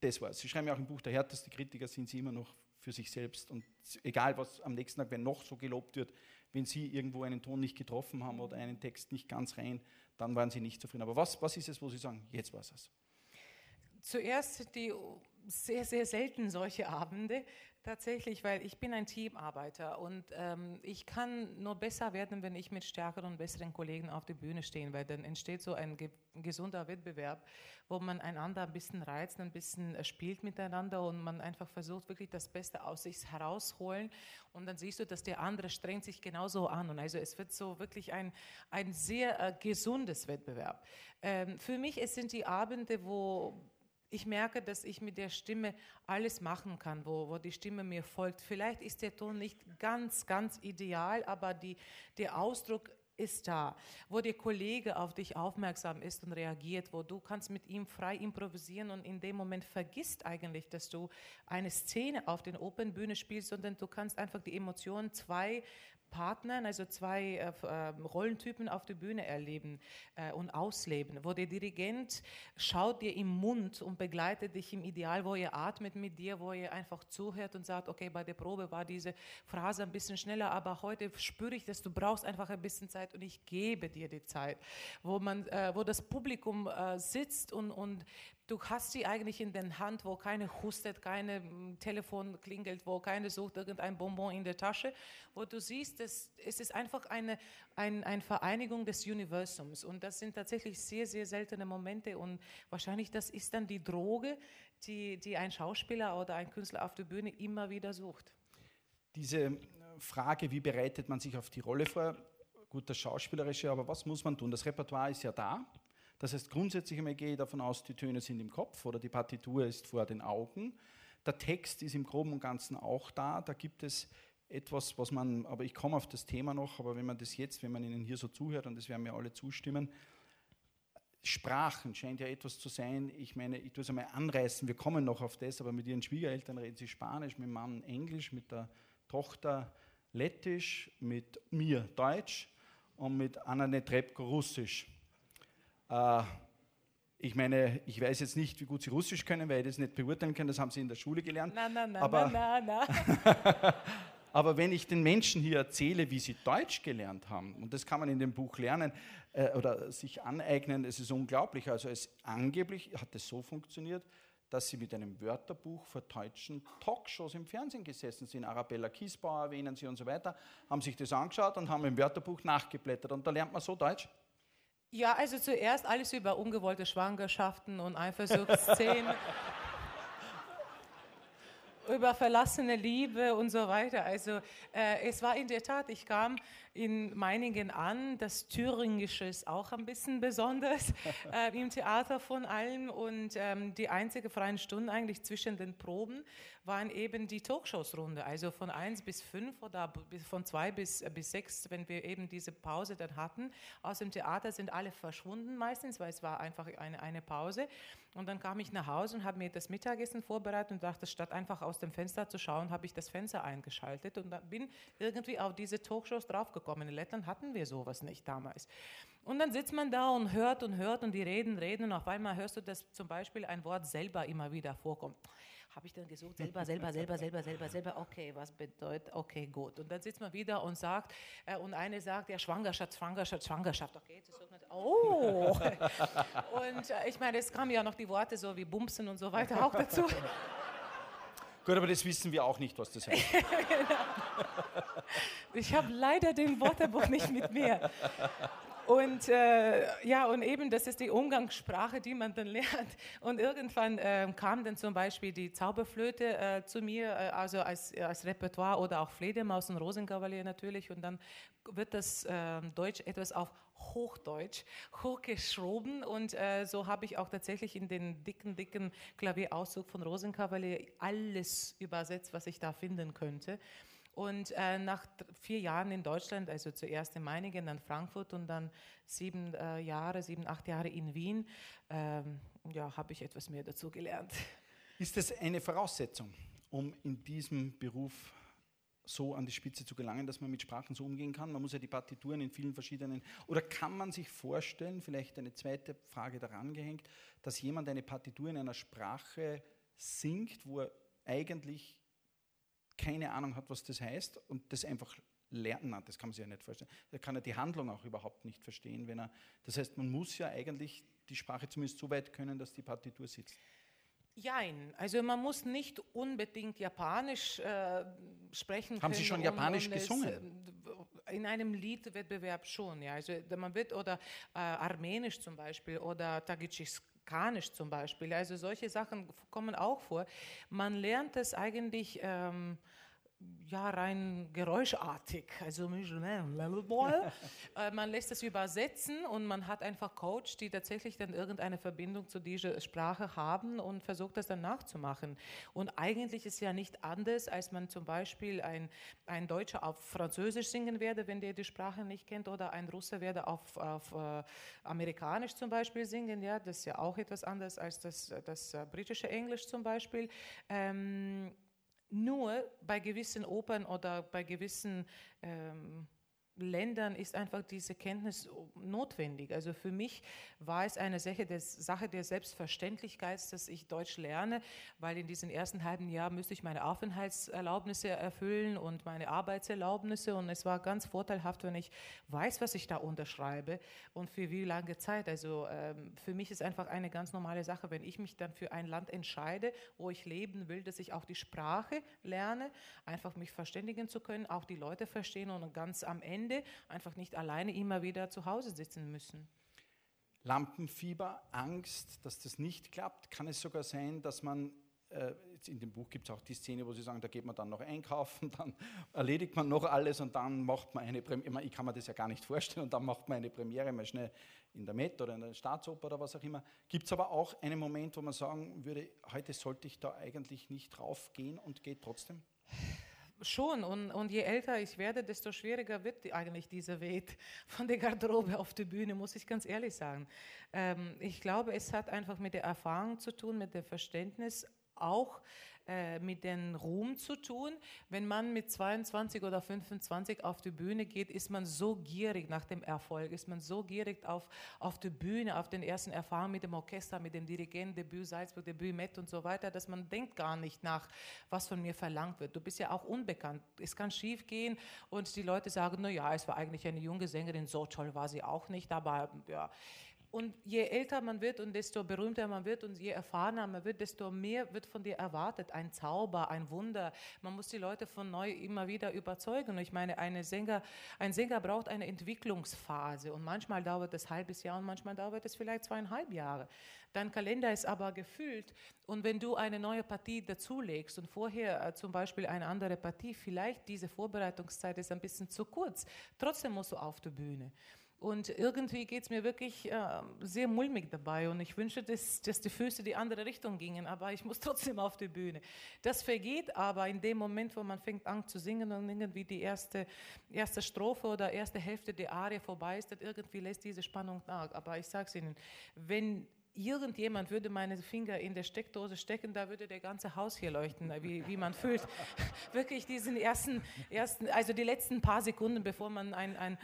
das war es. Sie schreiben ja auch im Buch, der härteste Kritiker sind Sie immer noch für sich selbst. Und egal was am nächsten Tag, wenn noch so gelobt wird, wenn Sie irgendwo einen Ton nicht getroffen haben oder einen Text nicht ganz rein, dann waren Sie nicht zufrieden. Aber was, was ist es, wo Sie sagen, jetzt war es? Zuerst die sehr, sehr selten solche Abende, Tatsächlich, weil ich bin ein Teamarbeiter und ähm, ich kann nur besser werden, wenn ich mit stärkeren und besseren Kollegen auf der Bühne stehe, weil dann entsteht so ein ge gesunder Wettbewerb, wo man einander ein bisschen reizt, ein bisschen äh, spielt miteinander und man einfach versucht, wirklich das Beste aus sich herausholen und dann siehst du, dass der andere strengt sich genauso an und also es wird so wirklich ein, ein sehr äh, gesundes Wettbewerb. Ähm, für mich es sind die Abende, wo ich merke, dass ich mit der Stimme alles machen kann, wo, wo die Stimme mir folgt. Vielleicht ist der Ton nicht ganz, ganz ideal, aber die, der Ausdruck ist da, wo der Kollege auf dich aufmerksam ist und reagiert, wo du kannst mit ihm frei improvisieren und in dem Moment vergisst eigentlich, dass du eine Szene auf den Opernbühne spielst, sondern du kannst einfach die Emotionen zwei Partnern, also zwei äh, ähm, Rollentypen auf der Bühne erleben äh, und ausleben, wo der Dirigent schaut dir im Mund und begleitet dich im Ideal, wo er atmet mit dir, wo er einfach zuhört und sagt, okay, bei der Probe war diese Phrase ein bisschen schneller, aber heute spüre ich, dass du brauchst einfach ein bisschen Zeit und ich gebe dir die Zeit, wo man, äh, wo das Publikum äh, sitzt und, und Du hast sie eigentlich in der Hand, wo keine hustet, keine hm, Telefon klingelt, wo keine sucht irgendein Bonbon in der Tasche, wo du siehst, dass es ist einfach eine, ein, eine Vereinigung des Universums. Und das sind tatsächlich sehr, sehr seltene Momente. Und wahrscheinlich das ist dann die Droge, die, die ein Schauspieler oder ein Künstler auf der Bühne immer wieder sucht. Diese äh, Frage, wie bereitet man sich auf die Rolle vor? Gut, das Schauspielerische, aber was muss man tun? Das Repertoire ist ja da. Das heißt, grundsätzlich einmal gehe ich davon aus, die Töne sind im Kopf oder die Partitur ist vor den Augen. Der Text ist im Groben und Ganzen auch da. Da gibt es etwas, was man, aber ich komme auf das Thema noch, aber wenn man das jetzt, wenn man Ihnen hier so zuhört, und das werden mir alle zustimmen, Sprachen scheint ja etwas zu sein. Ich meine, ich tue es einmal anreißen, wir kommen noch auf das, aber mit Ihren Schwiegereltern reden Sie Spanisch, mit dem Mann Englisch, mit der Tochter Lettisch, mit mir Deutsch und mit Anna Netrebko Russisch. Äh, ich meine, ich weiß jetzt nicht, wie gut Sie Russisch können, weil ich das nicht beurteilen kann, das haben Sie in der Schule gelernt. Nein, nein, nein, aber, nein, nein. aber wenn ich den Menschen hier erzähle, wie sie Deutsch gelernt haben, und das kann man in dem Buch lernen äh, oder sich aneignen, es ist unglaublich. Also es angeblich hat es so funktioniert, dass sie mit einem Wörterbuch vor deutschen Talkshows im Fernsehen gesessen sind. Arabella Kiesbauer erwähnen sie und so weiter, haben sich das angeschaut und haben im Wörterbuch nachgeblättert. Und da lernt man so Deutsch. Ja, also zuerst alles über ungewollte Schwangerschaften und Eifersuchtsszenen. über verlassene Liebe und so weiter. Also äh, es war in der Tat, ich kam in Meiningen an, das Thüringische ist auch ein bisschen besonders äh, im Theater von allem und ähm, die einzige freien Stunde eigentlich zwischen den Proben waren eben die Talkshows-Runde, also von 1 bis 5 oder von 2 bis, bis 6, wenn wir eben diese Pause dann hatten. Aus dem Theater sind alle verschwunden meistens, weil es war einfach eine, eine Pause. Und dann kam ich nach Hause und habe mir das Mittagessen vorbereitet und dachte, statt einfach aus dem Fenster zu schauen, habe ich das Fenster eingeschaltet und bin irgendwie auf diese Talkshows draufgekommen. In Lettland hatten wir sowas nicht damals. Und dann sitzt man da und hört und hört und die reden, reden und auf einmal hörst du, dass zum Beispiel ein Wort selber immer wieder vorkommt habe ich dann gesucht, selber, selber, selber, selber, selber, selber, okay, was bedeutet, okay, gut. Und dann sitzt man wieder und sagt, äh, und eine sagt, ja, Schwangerschaft, Schwangerschaft, Schwangerschaft, okay, das ist nicht, oh. und äh, ich meine, es kamen ja noch die Worte so wie Bumsen und so weiter auch dazu. Gut, aber das wissen wir auch nicht, was das heißt. ich habe leider den Wörterbuch nicht mit mir. Und äh, ja, und eben, das ist die Umgangssprache, die man dann lernt. Und irgendwann äh, kam dann zum Beispiel die Zauberflöte äh, zu mir, äh, also als, als Repertoire oder auch Fledermaus und Rosenkavalier natürlich. Und dann wird das ähm, Deutsch etwas auf Hochdeutsch hochgeschoben. Und äh, so habe ich auch tatsächlich in den dicken, dicken Klavierauszug von Rosenkavalier alles übersetzt, was ich da finden könnte. Und äh, nach vier Jahren in Deutschland, also zuerst in Meiningen, dann Frankfurt und dann sieben äh, Jahre, sieben, acht Jahre in Wien, ähm, ja, habe ich etwas mehr dazu gelernt. Ist das eine Voraussetzung, um in diesem Beruf so an die Spitze zu gelangen, dass man mit Sprachen so umgehen kann? Man muss ja die Partituren in vielen verschiedenen. Oder kann man sich vorstellen, vielleicht eine zweite Frage daran gehängt, dass jemand eine Partitur in einer Sprache singt, wo er eigentlich keine Ahnung hat, was das heißt und das einfach lernen, Nein, das kann man sich ja nicht vorstellen. Da kann er die Handlung auch überhaupt nicht verstehen, wenn er. Das heißt, man muss ja eigentlich die Sprache zumindest so weit können, dass die Partitur sitzt. Jein, also man muss nicht unbedingt Japanisch äh, sprechen. Haben Sie schon Japanisch gesungen? Äh, in einem Liedwettbewerb schon, ja. Also man wird oder äh, Armenisch zum Beispiel oder Tadschikisch Kanisch zum Beispiel. Also solche Sachen kommen auch vor. Man lernt es eigentlich ähm, ja, rein geräuschartig. Also äh, man lässt es übersetzen und man hat einfach Coach, die tatsächlich dann irgendeine Verbindung zu dieser Sprache haben und versucht das dann nachzumachen. Und eigentlich ist ja nicht anders, als man zum Beispiel ein, ein Deutscher auf Französisch singen werde, wenn der die Sprache nicht kennt, oder ein Russe werde auf, auf äh, Amerikanisch zum Beispiel singen. Ja, das ist ja auch etwas anderes als das, das äh, britische Englisch zum Beispiel. Ähm, nur bei gewissen Opern oder bei gewissen ähm, Ländern ist einfach diese Kenntnis notwendig. Also für mich war es eine Sache, des, Sache der Selbstverständlichkeit, dass ich Deutsch lerne, weil in diesem ersten halben Jahr müsste ich meine Aufenthaltserlaubnisse erfüllen und meine Arbeitserlaubnisse und es war ganz vorteilhaft, wenn ich weiß, was ich da unterschreibe und für wie lange Zeit. Also ähm, für mich ist einfach eine ganz normale Sache, wenn ich mich dann für ein Land entscheide, wo ich leben will, dass ich auch die Sprache lerne, einfach mich verständigen zu können, auch die Leute verstehen und ganz am Ende Ende einfach nicht alleine immer wieder zu Hause sitzen müssen. Lampenfieber, Angst, dass das nicht klappt. Kann es sogar sein, dass man, äh, in dem Buch gibt es auch die Szene, wo Sie sagen, da geht man dann noch einkaufen, dann erledigt man noch alles und dann macht man eine Premiere. Ich kann mir das ja gar nicht vorstellen und dann macht man eine Premiere mal schnell in der Met oder in der Staatsoper oder was auch immer. Gibt es aber auch einen Moment, wo man sagen würde, heute sollte ich da eigentlich nicht draufgehen und geht trotzdem? Schon, und, und je älter ich werde, desto schwieriger wird eigentlich dieser Weg von der Garderobe auf die Bühne, muss ich ganz ehrlich sagen. Ähm, ich glaube, es hat einfach mit der Erfahrung zu tun, mit dem Verständnis auch äh, mit dem Ruhm zu tun. Wenn man mit 22 oder 25 auf die Bühne geht, ist man so gierig nach dem Erfolg, ist man so gierig auf, auf die Bühne, auf den ersten Erfahrungen mit dem Orchester, mit dem Dirigenten, Debüt Salzburg, Debüt Met und so weiter, dass man denkt gar nicht nach, was von mir verlangt wird. Du bist ja auch unbekannt. Es kann schief gehen und die Leute sagen, na ja, es war eigentlich eine junge Sängerin, so toll war sie auch nicht, aber ja, und je älter man wird und desto berühmter man wird und je erfahrener man wird, desto mehr wird von dir erwartet. Ein Zauber, ein Wunder. Man muss die Leute von neu immer wieder überzeugen. Ich meine, eine Sänger, ein Sänger braucht eine Entwicklungsphase und manchmal dauert es ein halbes Jahr und manchmal dauert es vielleicht zweieinhalb Jahre. Dein Kalender ist aber gefüllt und wenn du eine neue Partie dazulegst und vorher äh, zum Beispiel eine andere Partie, vielleicht diese Vorbereitungszeit ist ein bisschen zu kurz, trotzdem musst du auf die Bühne. Und irgendwie geht es mir wirklich äh, sehr mulmig dabei. Und ich wünsche, dass, dass die Füße die andere Richtung gingen, aber ich muss trotzdem auf die Bühne. Das vergeht aber in dem Moment, wo man fängt an zu singen und irgendwie die erste, erste Strophe oder erste Hälfte der Arie vorbei ist, dann irgendwie lässt diese Spannung nach. Aber ich sage es Ihnen, wenn irgendjemand würde meine Finger in der Steckdose stecken, da würde der ganze Haus hier leuchten, wie, wie man fühlt. Wirklich diesen ersten, ersten, also die letzten paar Sekunden, bevor man ein, ein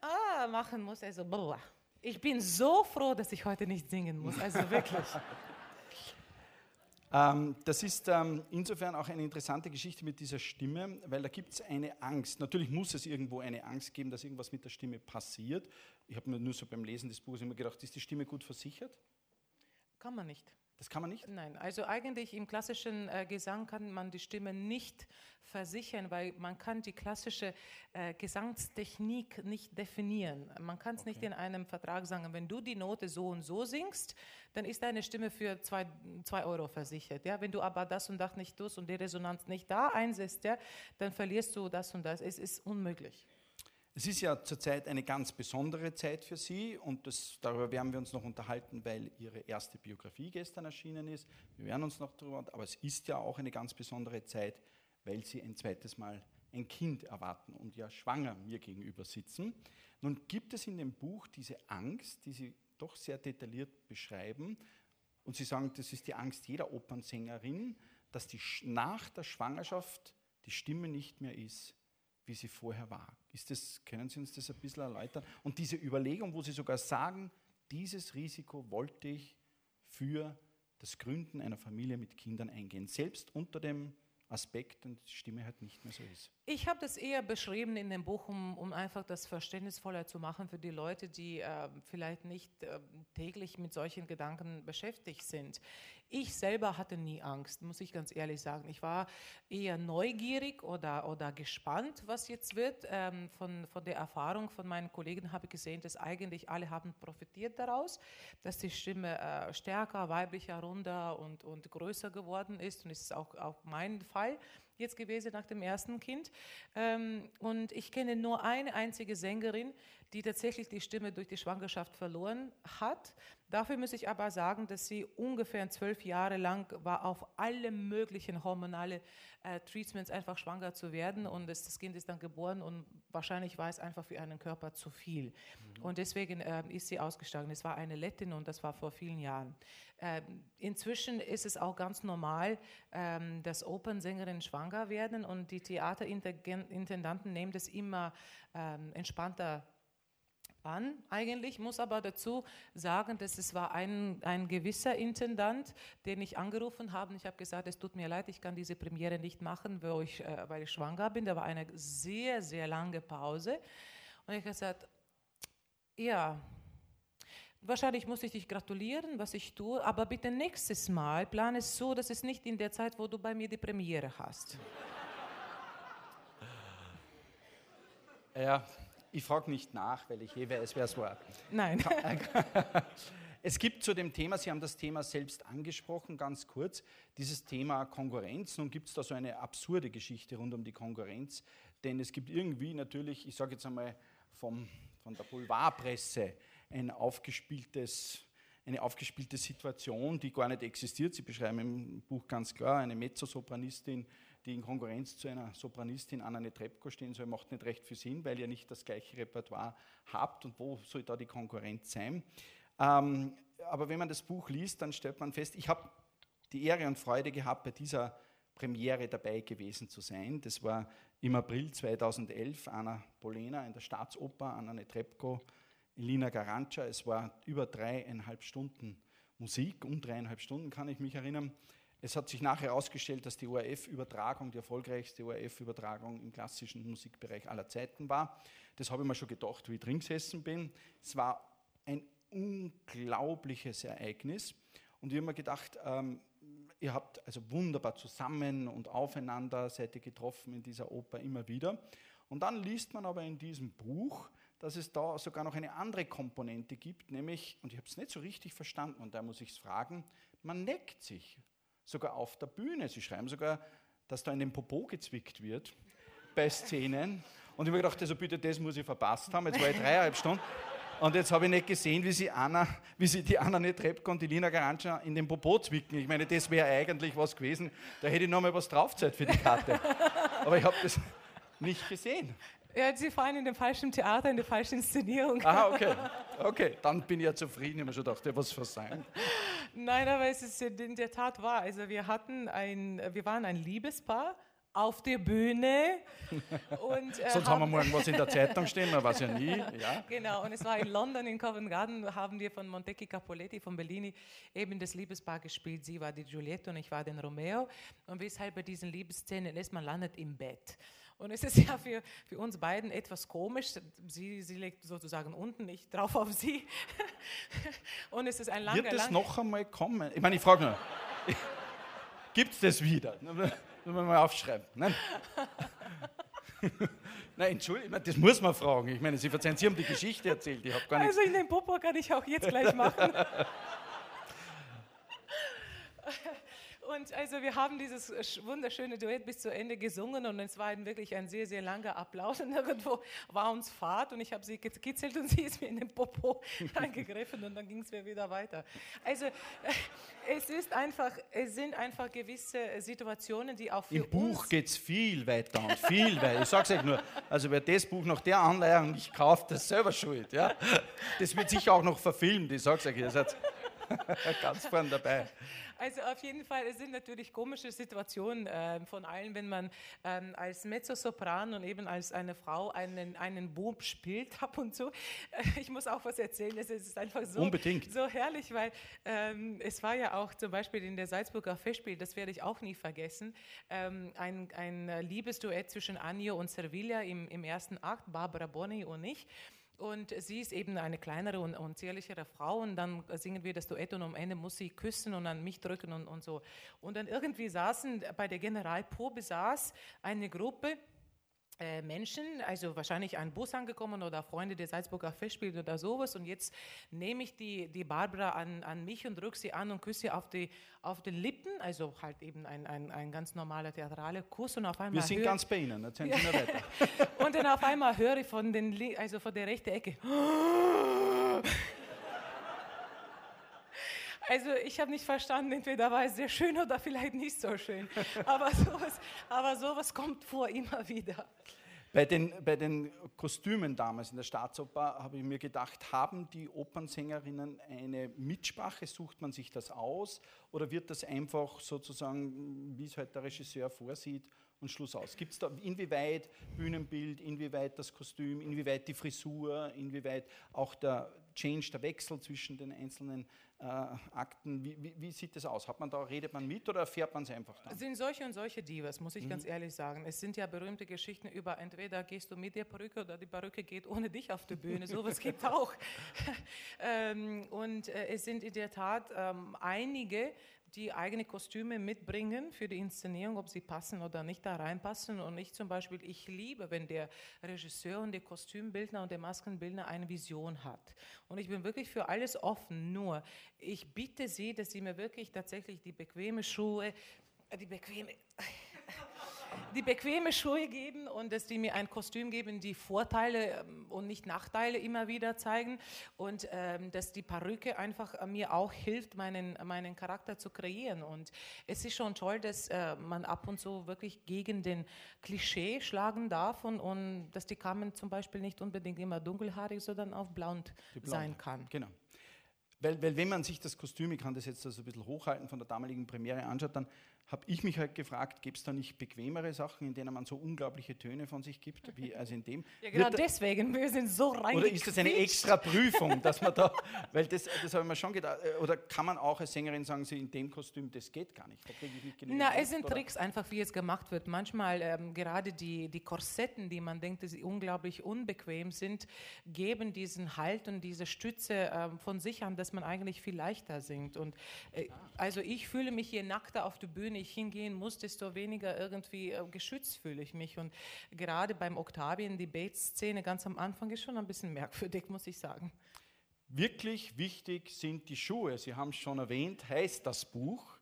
ah, machen muss. Also, boah. ich bin so froh, dass ich heute nicht singen muss. Also wirklich. ähm, das ist ähm, insofern auch eine interessante Geschichte mit dieser Stimme, weil da gibt es eine Angst. Natürlich muss es irgendwo eine Angst geben, dass irgendwas mit der Stimme passiert. Ich habe mir nur so beim Lesen des Buches immer gedacht, ist die Stimme gut versichert? Kann man nicht. Das kann man nicht? Nein, also eigentlich im klassischen äh, Gesang kann man die Stimme nicht versichern, weil man kann die klassische äh, Gesangstechnik nicht definieren. Man kann es okay. nicht in einem Vertrag sagen, wenn du die Note so und so singst, dann ist deine Stimme für zwei, zwei Euro versichert. Ja? Wenn du aber das und das nicht tust und die Resonanz nicht da einsetzt, ja, dann verlierst du das und das. Es ist unmöglich. Es ist ja zurzeit eine ganz besondere Zeit für Sie und das, darüber werden wir uns noch unterhalten, weil Ihre erste Biografie gestern erschienen ist. Wir werden uns noch darüber, aber es ist ja auch eine ganz besondere Zeit, weil Sie ein zweites Mal ein Kind erwarten und ja schwanger mir gegenüber sitzen. Nun gibt es in dem Buch diese Angst, die Sie doch sehr detailliert beschreiben und Sie sagen, das ist die Angst jeder Opernsängerin, dass die, nach der Schwangerschaft die Stimme nicht mehr ist, wie sie vorher war. Ist das, können Sie uns das ein bisschen erläutern? Und diese Überlegung, wo Sie sogar sagen, dieses Risiko wollte ich für das Gründen einer Familie mit Kindern eingehen, selbst unter dem Aspekt und die Stimme halt nicht mehr so ist. Ich habe das eher beschrieben in dem Buch, um, um, einfach das verständnisvoller zu machen für die Leute, die äh, vielleicht nicht äh, täglich mit solchen Gedanken beschäftigt sind. Ich selber hatte nie Angst, muss ich ganz ehrlich sagen. Ich war eher neugierig oder, oder gespannt, was jetzt wird. Ähm, von, von der Erfahrung von meinen Kollegen habe ich gesehen, dass eigentlich alle haben profitiert daraus, dass die Stimme äh, stärker, weiblicher, runder und, und größer geworden ist. Und es ist auch, auch mein Fall jetzt gewesen nach dem ersten Kind. Ähm, und ich kenne nur eine einzige Sängerin, die tatsächlich die Stimme durch die Schwangerschaft verloren hat. Dafür muss ich aber sagen, dass sie ungefähr zwölf Jahre lang war auf alle möglichen hormonale äh, Treatments einfach schwanger zu werden und das, das, Kind ist dann geboren und wahrscheinlich war es einfach für einen Körper zu viel. Mhm. Und deswegen äh, ist sie ausgestiegen. Es war eine Lettin und das war vor vielen Jahren. Äh, inzwischen ist es auch ganz normal, ähm, dass Opernsängerinnen schwanger werden und die Theaterintendanten nehmen das immer ähm, entspannter an. Eigentlich muss aber dazu sagen, dass es war ein, ein gewisser Intendant, den ich angerufen habe. Ich habe gesagt, es tut mir leid, ich kann diese Premiere nicht machen, weil ich, äh, weil ich schwanger bin. Da war eine sehr, sehr lange Pause. Und ich habe gesagt, ja, wahrscheinlich muss ich dich gratulieren, was ich tue, aber bitte nächstes Mal plane es so, dass es nicht in der Zeit, wo du bei mir die Premiere hast. Ja, ich frage nicht nach, weil ich eh weiß, wer es war. Nein. Es gibt zu dem Thema, Sie haben das Thema selbst angesprochen, ganz kurz, dieses Thema Konkurrenz. Nun gibt es da so eine absurde Geschichte rund um die Konkurrenz, denn es gibt irgendwie natürlich, ich sage jetzt einmal vom, von der Boulevardpresse, ein aufgespieltes, eine aufgespielte Situation, die gar nicht existiert. Sie beschreiben im Buch ganz klar eine Mezzosopranistin, die in Konkurrenz zu einer Sopranistin Anna Netrebko stehen soll, macht nicht recht viel Sinn, weil ihr nicht das gleiche Repertoire habt und wo soll da die Konkurrenz sein. Ähm, aber wenn man das Buch liest, dann stellt man fest, ich habe die Ehre und Freude gehabt, bei dieser Premiere dabei gewesen zu sein. Das war im April 2011, Anna Polena in der Staatsoper, Anna Netrebko, Elina Garanca. Es war über dreieinhalb Stunden Musik, um dreieinhalb Stunden kann ich mich erinnern. Es hat sich nachher herausgestellt, dass die ORF-Übertragung die erfolgreichste ORF-Übertragung im klassischen Musikbereich aller Zeiten war. Das habe ich mir schon gedacht, wie ich drin gesessen bin. Es war ein unglaubliches Ereignis. Und ich habe mir gedacht, ähm, ihr habt also wunderbar zusammen und aufeinander seid ihr getroffen in dieser Oper immer wieder. Und dann liest man aber in diesem Buch, dass es da sogar noch eine andere Komponente gibt, nämlich, und ich habe es nicht so richtig verstanden, und da muss ich es fragen, man neckt sich sogar auf der Bühne. Sie schreiben sogar, dass da in den Popo gezwickt wird bei Szenen. Und ich habe gedacht, also bitte, das muss ich verpasst haben. Jetzt war ich dreieinhalb Stunden. Und jetzt habe ich nicht gesehen, wie sie, Anna, wie sie die Anna Netrebko und die Lina Garantscha in den Popo zwicken. Ich meine, das wäre eigentlich was gewesen. Da hätte ich noch mal was draufzahlt für die Karte. Aber ich habe das nicht gesehen. Ja, Sie fahren in dem falschen Theater, in der falschen Inszenierung. Aha, okay. Okay, dann bin ich ja zufrieden. Ich habe mir schon gedacht, was versagt. Nein, aber es ist in der Tat wahr. Also wir hatten ein, wir waren ein Liebespaar auf der Bühne. Und, äh, Sonst haben wir morgen was in der Zeitung stehen, man weiß ja nie. Ja. Genau, und es war in London, in Covent Garden, haben wir von Montecchi Capoletti, von Bellini, eben das Liebespaar gespielt. Sie war die Giulietta und ich war den Romeo. Und weshalb bei diesen Liebesszenen ist, man landet im Bett. Und es ist ja für, für uns beiden etwas komisch. Sie, sie legt sozusagen unten, ich drauf auf sie. Und es ist ein langer, Wird es lang noch einmal kommen? Ich meine, ich frage nur, gibt es das wieder? Müssen wir mal aufschreiben. Nein, Nein Entschuldigung, das muss man fragen. Ich meine, Sie verzeihen, Sie haben die Geschichte erzählt. Ich habe gar nichts. Also in den Popo kann ich auch jetzt gleich machen. Und also wir haben dieses wunderschöne Duett bis zu Ende gesungen und es war wirklich ein sehr, sehr langer Applaus und irgendwo war uns Fahrt und ich habe sie gekitzelt und sie ist mir in den Popo eingegriffen und dann ging es mir wieder weiter. Also es ist einfach, es sind einfach gewisse Situationen, die auch für Im Buch geht es viel weiter und viel weiter. Ich sage es euch nur, also wer das Buch nach der Anleitung nicht kauft, das ist selber schuld. Ja? Das wird sicher auch noch verfilmt, ich sage es euch, ihr seid ganz vorne dabei. Also auf jeden Fall, es sind natürlich komische Situationen äh, von allen, wenn man ähm, als Mezzosopran und eben als eine Frau einen, einen Bub spielt ab und zu. Äh, ich muss auch was erzählen, es ist einfach so, Unbedingt. so herrlich, weil ähm, es war ja auch zum Beispiel in der Salzburger Festspiel, das werde ich auch nie vergessen, ähm, ein, ein Liebesduett zwischen Anjo und Servilia im, im ersten Akt, Barbara Bonney und ich. Und sie ist eben eine kleinere und, und, zierlichere Frau und dann singen wir das Duett und am Ende muss sie küssen und an mich drücken und, und so. Und dann irgendwie saßen, bei der Generalprobe saß eine Gruppe, Menschen, also wahrscheinlich ein Bus angekommen oder Freunde der Salzburger Festspiele oder sowas. Und jetzt nehme ich die, die Barbara an, an mich und drücke sie an und küsse sie auf, die, auf den Lippen, also halt eben ein, ein, ein ganz normaler theatraler Kuss. Und auf einmal Wir sind ganz bei Ihnen, erzählen Sie mir weiter. und dann auf einmal höre ich von, den, also von der rechten Ecke. Also ich habe nicht verstanden, entweder war es sehr schön oder vielleicht nicht so schön. Aber sowas, aber sowas kommt vor immer wieder. Bei den, bei den Kostümen damals in der Staatsoper habe ich mir gedacht, haben die Opernsängerinnen eine Mitsprache? Sucht man sich das aus? Oder wird das einfach sozusagen, wie es halt der Regisseur vorsieht, und Schluss aus? Gibt es da inwieweit Bühnenbild, inwieweit das Kostüm, inwieweit die Frisur, inwieweit auch der Change, der Wechsel zwischen den einzelnen äh, Akten. Wie, wie, wie, sieht das aus? Hat man da, redet man mit oder erfährt man es einfach dann? Es sind solche und solche Divas, muss ich mhm. ganz ehrlich sagen. Es sind ja berühmte Geschichten über entweder gehst du mit der Perücke oder die Perücke geht ohne dich auf die Bühne. Sowas gibt es auch. ähm, und äh, es sind in der Tat ähm, einige, die eigene Kostüme mitbringen für die Inszenierung, ob sie passen oder nicht da reinpassen. Und ich zum Beispiel, ich liebe, wenn der Regisseur und der Kostümbildner und der Maskenbildner eine Vision hat. Und ich bin wirklich für alles offen. Nur, ich bitte Sie, dass Sie mir wirklich tatsächlich die bequeme Schuhe, äh, die bequeme die bequeme Schuhe geben und dass die mir ein Kostüm geben, die Vorteile ähm, und nicht Nachteile immer wieder zeigen und ähm, dass die Perücke einfach äh, mir auch hilft, meinen, meinen Charakter zu kreieren. Und es ist schon toll, dass äh, man ab und zu wirklich gegen den Klischee schlagen darf und, und dass die Kamen zum Beispiel nicht unbedingt immer dunkelhaarig, sondern auch blond, blond. sein kann. Genau. Weil, weil, wenn man sich das Kostüm, ich kann das jetzt also ein bisschen hochhalten, von der damaligen Premiere anschaut, dann habe ich mich halt gefragt, gibt es da nicht bequemere Sachen, in denen man so unglaubliche Töne von sich gibt, wie als in dem? Ja, genau Wird deswegen, wir sind so rein. Oder ist das eine extra Prüfung, dass man da, weil das, das habe ich mir schon gedacht, äh, oder kann man auch als Sängerin sagen, sie in dem Kostüm, das geht gar nicht, da kriege ich nicht genug. Na, es sind oder? Tricks einfach, wie es gemacht wird. Manchmal ähm, gerade die, die Korsetten, die man denkt, dass sie unglaublich unbequem sind, geben diesen Halt und diese Stütze ähm, von sich an, dass man eigentlich viel leichter singt. Und äh, also ich fühle mich je nackter auf der Bühne ich hingehen muss, desto weniger irgendwie äh, geschützt fühle ich mich. Und gerade beim Bates-Szene ganz am Anfang ist schon ein bisschen merkwürdig, muss ich sagen. Wirklich wichtig sind die Schuhe. Sie haben es schon erwähnt, heißt das Buch.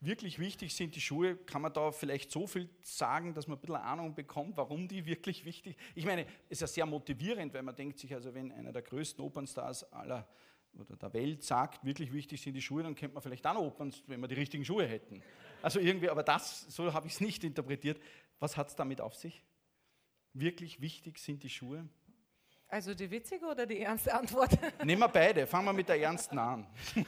Wirklich wichtig sind die Schuhe. Kann man da vielleicht so viel sagen, dass man ein bisschen Ahnung bekommt, warum die wirklich wichtig sind? Ich meine, es ist ja sehr motivierend, weil man denkt sich, also wenn einer der größten Opernstars aller oder der Welt sagt, wirklich wichtig sind die Schuhe, dann könnte man vielleicht auch noch Opern, wenn wir die richtigen Schuhe hätten. Also irgendwie, aber das, so habe ich es nicht interpretiert. Was hat es damit auf sich? Wirklich wichtig sind die Schuhe? Also die witzige oder die ernste Antwort? Nehmen wir beide. Fangen wir mit der ernsten an.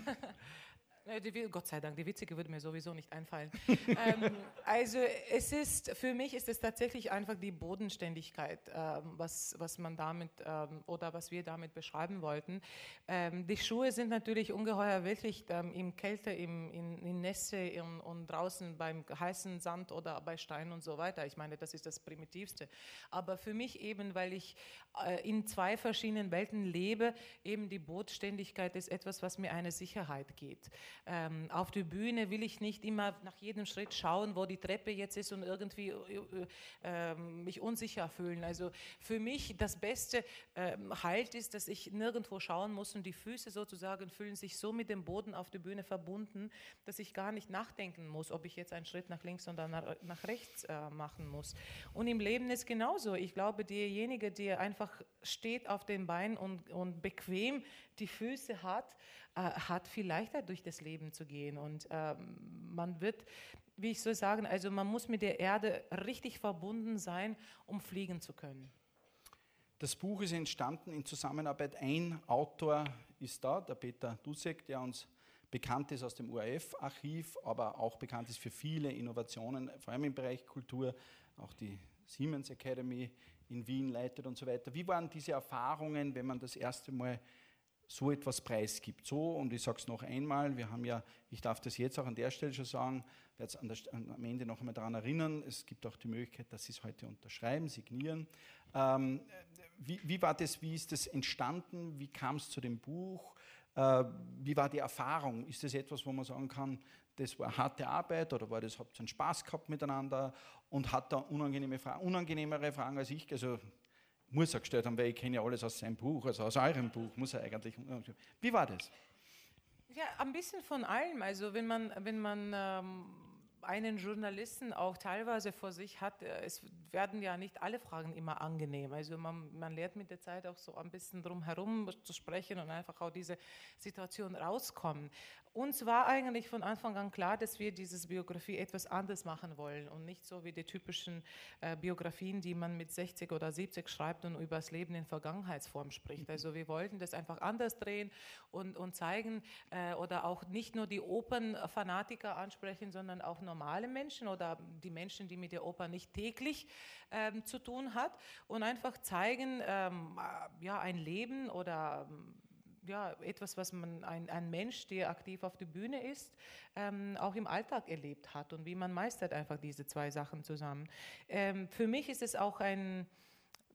Die, Gott sei Dank, die witzige würde mir sowieso nicht einfallen. ähm, also es ist, für mich ist es tatsächlich einfach die Bodenständigkeit, ähm, was, was man damit ähm, oder was wir damit beschreiben wollten. Ähm, die Schuhe sind natürlich ungeheuer wirklich ähm, im Kälte, im, in, in Nässe in, und draußen beim heißen Sand oder bei Stein und so weiter. Ich meine, das ist das Primitivste. Aber für mich eben, weil ich äh, in zwei verschiedenen Welten lebe, eben die Bodenständigkeit ist etwas, was mir eine Sicherheit gibt. Ähm, auf der Bühne will ich nicht immer nach jedem Schritt schauen, wo die Treppe jetzt ist und irgendwie äh, äh, mich unsicher fühlen. Also für mich das beste äh, Halt ist, dass ich nirgendwo schauen muss und die Füße sozusagen fühlen sich so mit dem Boden auf der Bühne verbunden, dass ich gar nicht nachdenken muss, ob ich jetzt einen Schritt nach links oder nach, nach rechts äh, machen muss. Und im Leben ist genauso. Ich glaube, derjenige, der einfach steht auf den Beinen und, und bequem die Füße hat, äh, hat viel leichter durch das Leben zu gehen. Und ähm, man wird, wie ich soll sagen, also man muss mit der Erde richtig verbunden sein, um fliegen zu können. Das Buch ist entstanden in Zusammenarbeit. Ein Autor ist da, der Peter Dusek, der uns bekannt ist aus dem ORF-Archiv, aber auch bekannt ist für viele Innovationen, vor allem im Bereich Kultur, auch die Siemens Academy in Wien leitet und so weiter. Wie waren diese Erfahrungen, wenn man das erste Mal so etwas preisgibt. So, und ich sage es noch einmal, wir haben ja, ich darf das jetzt auch an der Stelle schon sagen, werde es am Ende noch einmal daran erinnern, es gibt auch die Möglichkeit, dass Sie es heute unterschreiben, signieren. Ähm, wie, wie, war das, wie ist das entstanden, wie kam es zu dem Buch, äh, wie war die Erfahrung? Ist das etwas, wo man sagen kann, das war harte Arbeit oder war das, habt ihr einen Spaß gehabt miteinander und hat da unangenehme Fragen, unangenehmere Fragen als ich, also muss er gestellt haben, weil ich kenne ja alles aus seinem Buch, also aus eurem Buch, muss er eigentlich. Wie war das? Ja, ein bisschen von allem. Also wenn man, wenn man ähm, einen Journalisten auch teilweise vor sich hat, äh, es werden ja nicht alle Fragen immer angenehm. Also man, man lernt mit der Zeit auch so ein bisschen drum herum zu sprechen und einfach auch diese Situation rauskommen. Uns war eigentlich von Anfang an klar, dass wir diese Biografie etwas anders machen wollen und nicht so wie die typischen äh, Biografien, die man mit 60 oder 70 schreibt und über das Leben in Vergangenheitsform spricht. Also wir wollten das einfach anders drehen und, und zeigen äh, oder auch nicht nur die Opernfanatiker ansprechen, sondern auch normale Menschen oder die Menschen, die mit der Oper nicht täglich ähm, zu tun hat und einfach zeigen, ähm, ja, ein Leben oder ja, etwas, was man ein, ein Mensch, der aktiv auf der Bühne ist, ähm, auch im Alltag erlebt hat und wie man meistert einfach diese zwei Sachen zusammen. Ähm, für mich ist es auch ein,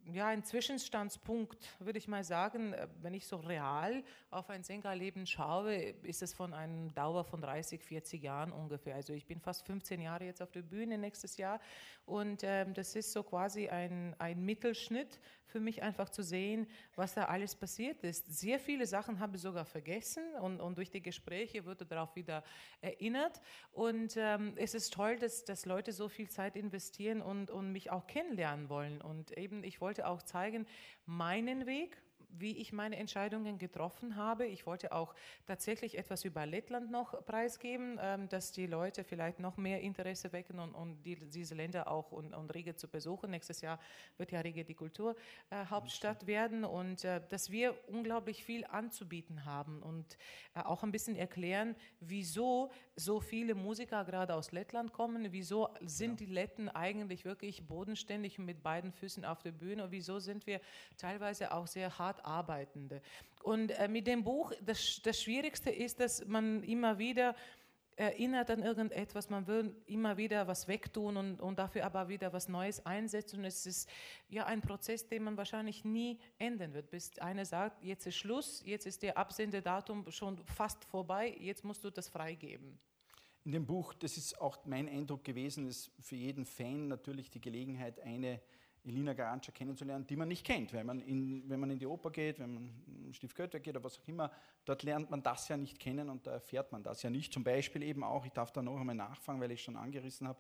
ja, ein Zwischenstandspunkt, würde ich mal sagen. Äh, wenn ich so real auf ein Sängerleben schaue, ist es von einer Dauer von 30, 40 Jahren ungefähr. Also ich bin fast 15 Jahre jetzt auf der Bühne nächstes Jahr und ähm, das ist so quasi ein, ein Mittelschnitt für mich einfach zu sehen, was da alles passiert ist. Sehr viele Sachen habe ich sogar vergessen und, und durch die Gespräche wurde darauf wieder erinnert. Und ähm, es ist toll, dass, dass Leute so viel Zeit investieren und, und mich auch kennenlernen wollen. Und eben, ich wollte auch zeigen, meinen Weg, wie ich meine Entscheidungen getroffen habe. Ich wollte auch tatsächlich etwas über Lettland noch preisgeben, ähm, dass die Leute vielleicht noch mehr Interesse wecken und, und die, diese Länder auch und, und Riga zu besuchen. Nächstes Jahr wird ja Riga die Kulturhauptstadt äh, werden und äh, dass wir unglaublich viel anzubieten haben und äh, auch ein bisschen erklären, wieso so viele Musiker gerade aus Lettland kommen, wieso sind ja. die Letten eigentlich wirklich bodenständig und mit beiden Füßen auf der Bühne und wieso sind wir teilweise auch sehr hart Arbeitende. Und äh, mit dem Buch, das, das Schwierigste ist, dass man immer wieder erinnert an irgendetwas, man will immer wieder was wegtun und, und dafür aber wieder was Neues einsetzen. Und es ist ja ein Prozess, den man wahrscheinlich nie enden wird, bis einer sagt, jetzt ist Schluss, jetzt ist der Absendedatum schon fast vorbei, jetzt musst du das freigeben. In dem Buch, das ist auch mein Eindruck gewesen, ist für jeden Fan natürlich die Gelegenheit, eine Elina Garantscha kennenzulernen, die man nicht kennt. Weil man in, wenn man in die Oper geht, wenn man in Goethe geht oder was auch immer, dort lernt man das ja nicht kennen und da erfährt man das ja nicht. Zum Beispiel eben auch, ich darf da noch einmal nachfragen, weil ich schon angerissen habe,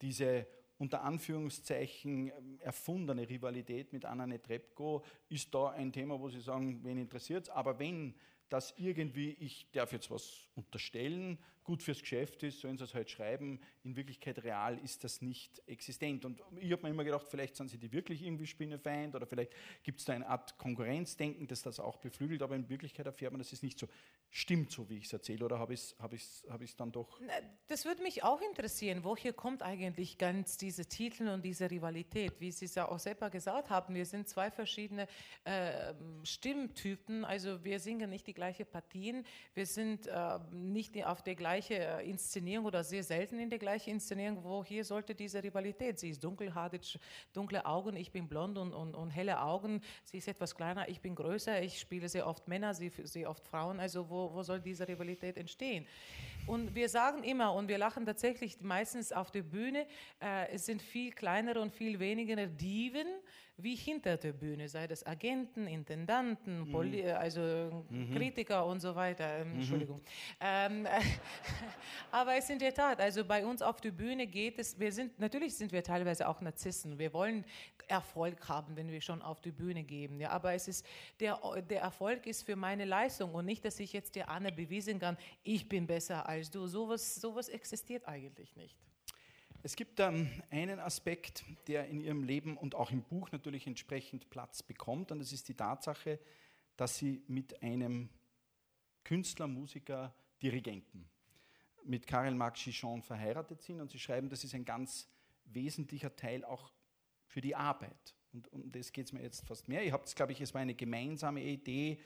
diese unter Anführungszeichen erfundene Rivalität mit Anna Netrebko ist da ein Thema, wo Sie sagen, wen interessiert es, aber wenn das irgendwie, ich darf jetzt was unterstellen, gut fürs Geschäft ist, sollen sie es halt schreiben. In Wirklichkeit real ist das nicht existent. Und ich habe mir immer gedacht, vielleicht sind sie die wirklich irgendwie Spinnefeind oder vielleicht gibt es da eine Art Konkurrenzdenken, das das auch beflügelt, aber in Wirklichkeit erfährt man, das ist nicht so. Stimmt so, wie ich es erzähle, oder habe ich es hab hab dann doch? Das würde mich auch interessieren. Woher kommt eigentlich ganz diese Titel und diese Rivalität? Wie Sie es ja auch selber gesagt haben, wir sind zwei verschiedene äh, Stimmtypen, also wir singen nicht die gleichen Partien, wir sind äh, nicht auf der gleichen gleiche äh, Inszenierung oder sehr selten in der gleichen Inszenierung, wo hier sollte diese Rivalität. Sie ist dunkelhaarig, dunkle Augen, ich bin blond und, und, und helle Augen. Sie ist etwas kleiner, ich bin größer. Ich spiele sehr oft Männer, sie sehr oft Frauen. Also wo, wo soll diese Rivalität entstehen? Und wir sagen immer, und wir lachen tatsächlich meistens auf der Bühne, äh, es sind viel kleinere und viel weniger Diven wie hinter der Bühne, sei das Agenten, Intendanten, mhm. Poli also mhm. Kritiker und so weiter. Ähm, mhm. Entschuldigung. Ähm, aber es ist in der Tat, also bei uns auf der Bühne geht es, wir sind, natürlich sind wir teilweise auch Narzissen. Wir wollen Erfolg haben, wenn wir schon auf die Bühne geben. Ja, aber es ist, der, der Erfolg ist für meine Leistung und nicht, dass ich jetzt der Anne bewiesen kann, ich bin besser als du. Sowas, sowas existiert eigentlich nicht. Es gibt ähm, einen Aspekt, der in Ihrem Leben und auch im Buch natürlich entsprechend Platz bekommt, und das ist die Tatsache, dass Sie mit einem Künstler, Musiker, Dirigenten, mit Karel Marx Chichon verheiratet sind und Sie schreiben, das ist ein ganz wesentlicher Teil auch für die Arbeit. Und um das geht es mir jetzt fast mehr. Ihr habt es, glaube ich, es war eine gemeinsame Idee,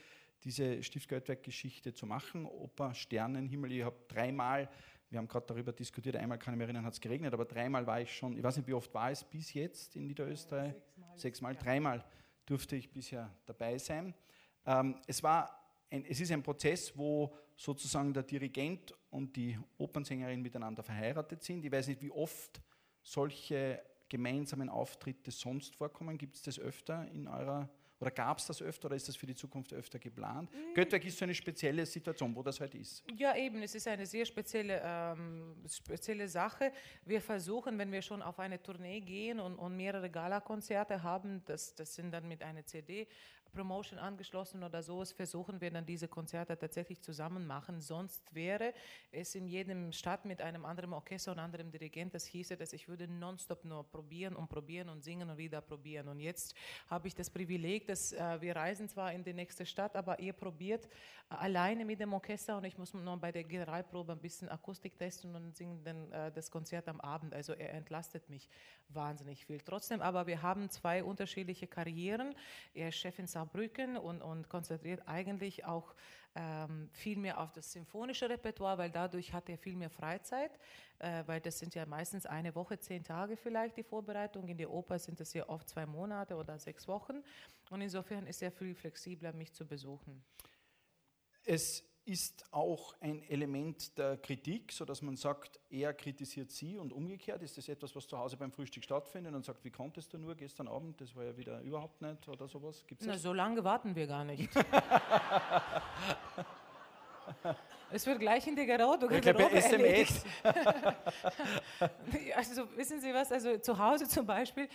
diese Stiftgoldwerk-Geschichte zu machen, Oper, Sternenhimmel. Ich habe dreimal wir haben gerade darüber diskutiert, einmal kann ich mich erinnern, hat es geregnet, aber dreimal war ich schon, ich weiß nicht, wie oft war es bis jetzt in Niederösterreich? Sechsmal. Sechsmal, dreimal durfte ich bisher dabei sein. Ähm, es, war ein, es ist ein Prozess, wo sozusagen der Dirigent und die Opernsängerin miteinander verheiratet sind. Ich weiß nicht, wie oft solche gemeinsamen Auftritte sonst vorkommen. Gibt es das öfter in eurer oder gab es das öfter oder ist das für die Zukunft öfter geplant? Mhm. Göttwerk ist so eine spezielle Situation, wo das halt ist. Ja, eben, es ist eine sehr spezielle, ähm, spezielle Sache. Wir versuchen, wenn wir schon auf eine Tournee gehen und, und mehrere Galakonzerte haben, das, das sind dann mit einer CD, Promotion angeschlossen oder so ist, versuchen wir dann diese Konzerte tatsächlich zusammen machen. Sonst wäre es in jedem Stadt mit einem anderen Orchester und anderem Dirigent, das hieße, dass ich würde nonstop nur probieren und probieren und singen und wieder probieren. Und jetzt habe ich das Privileg, dass äh, wir reisen zwar in die nächste Stadt, aber ihr probiert alleine mit dem Orchester und ich muss nur bei der Generalprobe ein bisschen Akustik testen und singen dann äh, das Konzert am Abend. Also er entlastet mich wahnsinnig viel. Trotzdem aber, wir haben zwei unterschiedliche Karrieren. Er ist Chef in Sao Saarbrücken und, und konzentriert eigentlich auch ähm, viel mehr auf das symphonische Repertoire, weil dadurch hat er viel mehr Freizeit, äh, weil das sind ja meistens eine Woche, zehn Tage vielleicht die Vorbereitung. In der Oper sind es ja oft zwei Monate oder sechs Wochen. Und insofern ist er viel flexibler, mich zu besuchen. Es ist auch ein Element der Kritik, sodass man sagt, er kritisiert sie und umgekehrt. Ist das etwas, was zu Hause beim Frühstück stattfindet und sagt, wie konntest du nur gestern Abend? Das war ja wieder überhaupt nicht oder sowas? Gibt's Na, so lange warten wir gar nicht. Es wird gleich in die Garderobe, Garderobe SMS. also wissen Sie was, also zu Hause zum Beispiel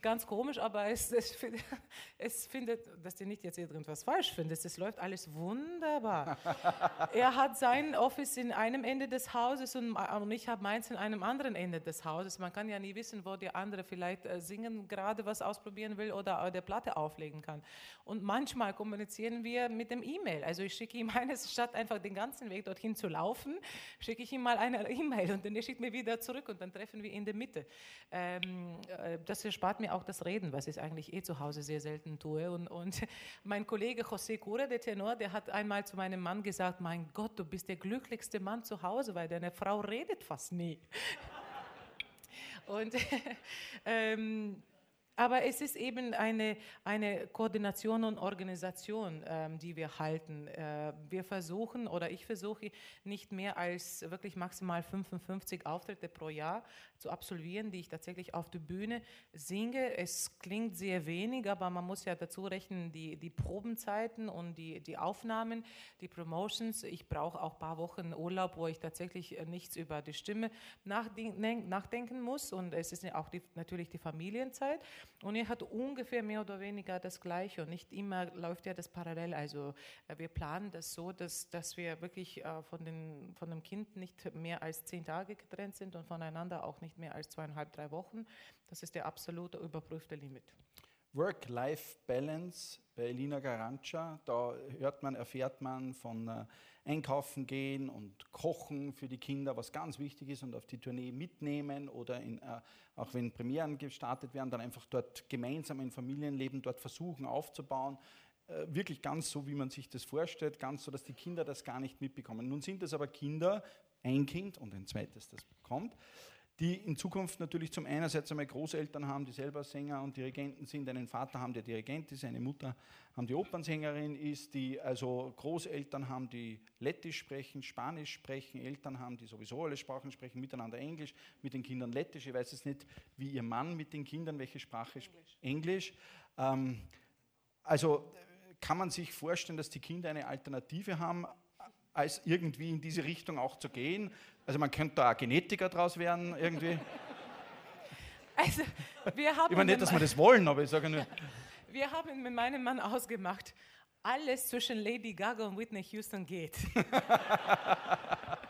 ganz komisch, aber es, es, es, findet, dass ihr nicht jetzt irgendwas falsch findet, es läuft alles wunderbar. er hat sein Office in einem Ende des Hauses und, und ich habe meins in einem anderen Ende des Hauses. Man kann ja nie wissen, wo der andere vielleicht äh, singen, gerade was ausprobieren will oder der Platte auflegen kann. Und manchmal kommunizieren wir mit dem E-Mail. Also ich schicke ihm eines, statt einfach den ganzen Weg dorthin zu laufen, schicke ich ihm mal eine E-Mail und dann er schickt mir wieder zurück und dann treffen wir in der Mitte. Ähm, äh, das erspart erspart mir auch das Reden, was ich eigentlich eh zu Hause sehr selten tue. Und, und mein Kollege José Cura, der Tenor, der hat einmal zu meinem Mann gesagt, mein Gott, du bist der glücklichste Mann zu Hause, weil deine Frau redet fast nie. Und ähm, aber es ist eben eine, eine Koordination und Organisation, ähm, die wir halten. Äh, wir versuchen oder ich versuche nicht mehr als wirklich maximal 55 Auftritte pro Jahr zu absolvieren, die ich tatsächlich auf der Bühne singe. Es klingt sehr wenig, aber man muss ja dazu rechnen, die, die Probenzeiten und die, die Aufnahmen, die Promotions. Ich brauche auch ein paar Wochen Urlaub, wo ich tatsächlich nichts über die Stimme nachdenken muss und es ist auch die, natürlich die Familienzeit. Und er hat ungefähr mehr oder weniger das Gleiche und nicht immer läuft ja das parallel. Also äh, wir planen das so, dass, dass wir wirklich äh, von, den, von dem Kind nicht mehr als zehn Tage getrennt sind und voneinander auch nicht mehr als zweieinhalb, drei Wochen. Das ist der absolute überprüfte Limit. Work-Life-Balance bei Elina Garancha, da hört man, erfährt man von äh, Einkaufen gehen und Kochen für die Kinder, was ganz wichtig ist und auf die Tournee mitnehmen oder in, äh, auch wenn Premieren gestartet werden, dann einfach dort gemeinsam ein Familienleben dort versuchen aufzubauen. Äh, wirklich ganz so, wie man sich das vorstellt, ganz so, dass die Kinder das gar nicht mitbekommen. Nun sind es aber Kinder, ein Kind und ein zweites, das kommt, die in Zukunft natürlich zum einerseits einmal Großeltern haben, die selber Sänger und Dirigenten sind, einen Vater haben, der Dirigent ist, eine Mutter haben, die Opernsängerin ist, die also Großeltern haben, die Lettisch sprechen, Spanisch sprechen, Eltern haben, die sowieso alle Sprachen sprechen, miteinander Englisch, mit den Kindern Lettisch. Ich weiß jetzt nicht, wie ihr Mann mit den Kindern, welche Sprache spricht. Englisch. Ähm, also kann man sich vorstellen, dass die Kinder eine Alternative haben, als irgendwie in diese Richtung auch zu gehen. Also man könnte da Genetiker draus werden irgendwie. Also, wir haben ich meine nicht, dass wir das wollen, aber ich sage nur. Wir haben mit meinem Mann ausgemacht, alles zwischen Lady Gaga und Whitney Houston geht.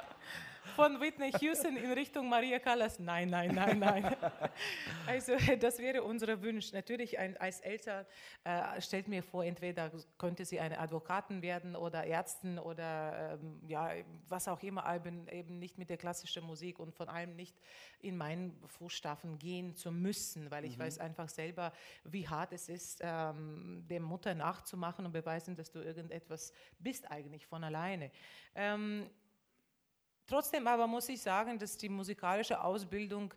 von Whitney Houston in Richtung Maria Callas. Nein, nein, nein, nein. Also das wäre unser Wunsch. Natürlich ein, als Eltern äh, stellt mir vor, entweder könnte sie eine Advokatin werden oder Ärztin oder ähm, ja, was auch immer, eben, eben nicht mit der klassischen Musik und von allem nicht in meinen Fußstapfen gehen zu müssen, weil ich mhm. weiß einfach selber, wie hart es ist, ähm, der Mutter nachzumachen und beweisen, dass du irgendetwas bist eigentlich von alleine. Ähm, Trotzdem aber muss ich sagen, dass die musikalische Ausbildung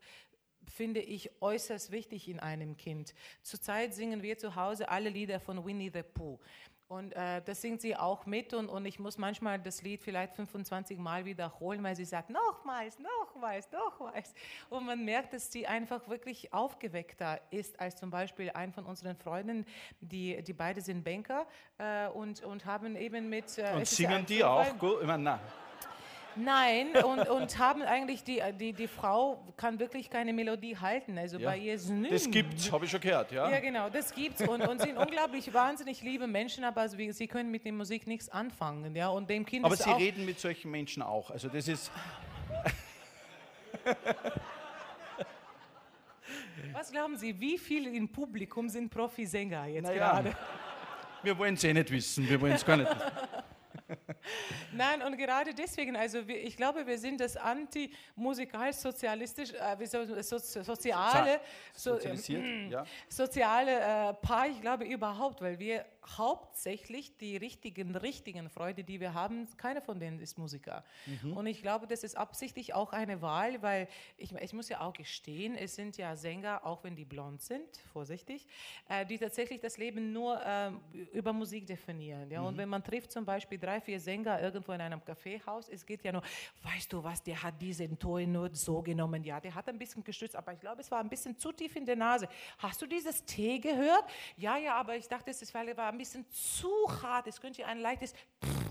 finde ich äußerst wichtig in einem Kind. Zurzeit singen wir zu Hause alle Lieder von Winnie the Pooh. Und äh, das singt sie auch mit und, und ich muss manchmal das Lied vielleicht 25 Mal wiederholen, weil sie sagt, nochmals, nochmals, nochmals. Und man merkt, dass sie einfach wirklich aufgeweckter ist als zum Beispiel ein von unseren Freunden, die, die beide sind Banker äh, und, und haben eben mit... Äh, und singen die auch gut? Ich meine, nein. Nein, und, und haben eigentlich, die, die, die Frau kann wirklich keine Melodie halten. Also ja. bei ihr ist nichts. Das gibt's, habe ich schon gehört, ja. Ja, genau, das gibt's. Und, und sind unglaublich wahnsinnig liebe Menschen, aber sie können mit der Musik nichts anfangen. Ja? Und dem kind aber Sie reden mit solchen Menschen auch. Also das ist. Was glauben Sie, wie viele im Publikum sind Profisänger jetzt naja, gerade? Wir wollen es eh nicht wissen, wir wollen es gar nicht wissen. Nein, und gerade deswegen, also wir, ich glaube, wir sind das anti-musikal-sozialistisch, äh, so, soziale, so, äh, ja. soziale äh, Paar, ich glaube überhaupt, weil wir hauptsächlich die richtigen, richtigen Freude, die wir haben, keiner von denen ist Musiker. Mhm. Und ich glaube, das ist absichtlich auch eine Wahl, weil ich, ich muss ja auch gestehen, es sind ja Sänger, auch wenn die blond sind, vorsichtig, äh, die tatsächlich das Leben nur äh, über Musik definieren. Ja? Mhm. Und wenn man trifft zum Beispiel drei, vier Sänger irgendwo in einem Kaffeehaus, es geht ja nur, weißt du was, der hat diesen Ton nur so genommen, ja, der hat ein bisschen gestützt, aber ich glaube, es war ein bisschen zu tief in der Nase. Hast du dieses T gehört? Ja, ja, aber ich dachte, es war ein bisschen zu hart. Es könnte ein leichtes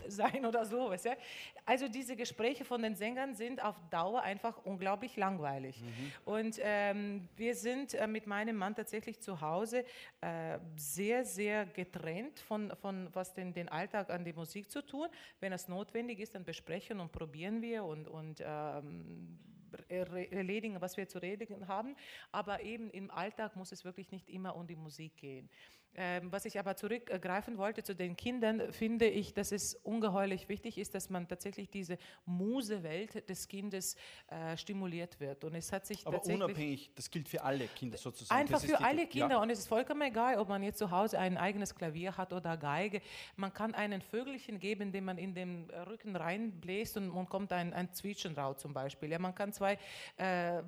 sein oder so. Weißt du? Also diese Gespräche von den Sängern sind auf Dauer einfach unglaublich langweilig. Mhm. Und ähm, wir sind äh, mit meinem Mann tatsächlich zu Hause äh, sehr, sehr getrennt von, von was den, den Alltag an die Musik zu tun. Wenn es notwendig ist, dann besprechen und probieren wir und, und ähm, erledigen, was wir zu reden haben. Aber eben im Alltag muss es wirklich nicht immer um die Musik gehen. Ähm, was ich aber zurückgreifen wollte zu den Kindern, finde ich, dass es ungeheuerlich wichtig ist, dass man tatsächlich diese Musewelt des Kindes äh, stimuliert wird. Und es hat sich aber unabhängig, das gilt für alle Kinder sozusagen. Einfach für alle Kinder. Ja. Und es ist vollkommen egal, ob man jetzt zu Hause ein eigenes Klavier hat oder Geige. Man kann einen Vögelchen geben, den man in den Rücken reinbläst und, und kommt ein, ein Zwitschern raus zum Beispiel. Ja, man kann zwei äh,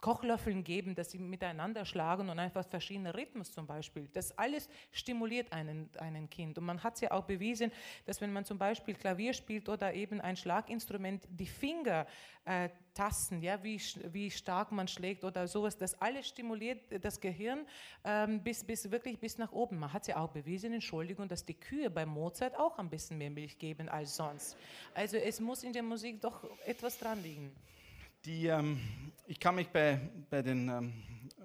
Kochlöffeln geben, dass sie miteinander schlagen und einfach verschiedene Rhythmus zum Beispiel. Das alles stimuliert einen, einen Kind. Und man hat es ja auch bewiesen, dass wenn man zum Beispiel Klavier spielt oder eben ein Schlaginstrument, die Finger äh, tasten, ja, wie, wie stark man schlägt oder sowas, das alles stimuliert das Gehirn ähm, bis, bis wirklich bis nach oben. Man hat es ja auch bewiesen, Entschuldigung, dass die Kühe bei Mozart auch ein bisschen mehr Milch geben als sonst. Also es muss in der Musik doch etwas dran liegen. Die, ähm, ich kann mich bei, bei den ähm,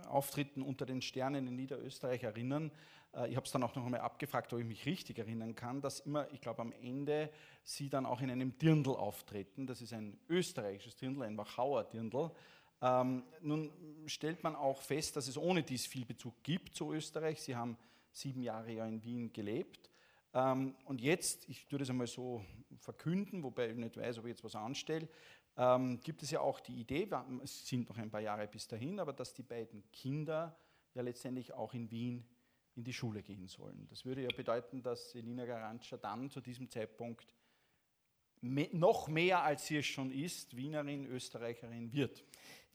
Auftritten unter den Sternen in Niederösterreich erinnern. Äh, ich habe es dann auch noch einmal abgefragt, ob ich mich richtig erinnern kann, dass immer, ich glaube am Ende, Sie dann auch in einem Dirndl auftreten. Das ist ein österreichisches Dirndl, ein Wachauer Dirndl. Ähm, nun stellt man auch fest, dass es ohne dies viel Bezug gibt zu Österreich. Sie haben sieben Jahre ja in Wien gelebt. Ähm, und jetzt, ich tue das einmal so verkünden, wobei ich nicht weiß, ob ich jetzt was anstelle, ähm, gibt es ja auch die Idee, es sind noch ein paar Jahre bis dahin, aber dass die beiden Kinder ja letztendlich auch in Wien in die Schule gehen sollen. Das würde ja bedeuten, dass Elina Garantscha dann zu diesem Zeitpunkt noch mehr, als sie es schon ist, Wienerin, Österreicherin wird.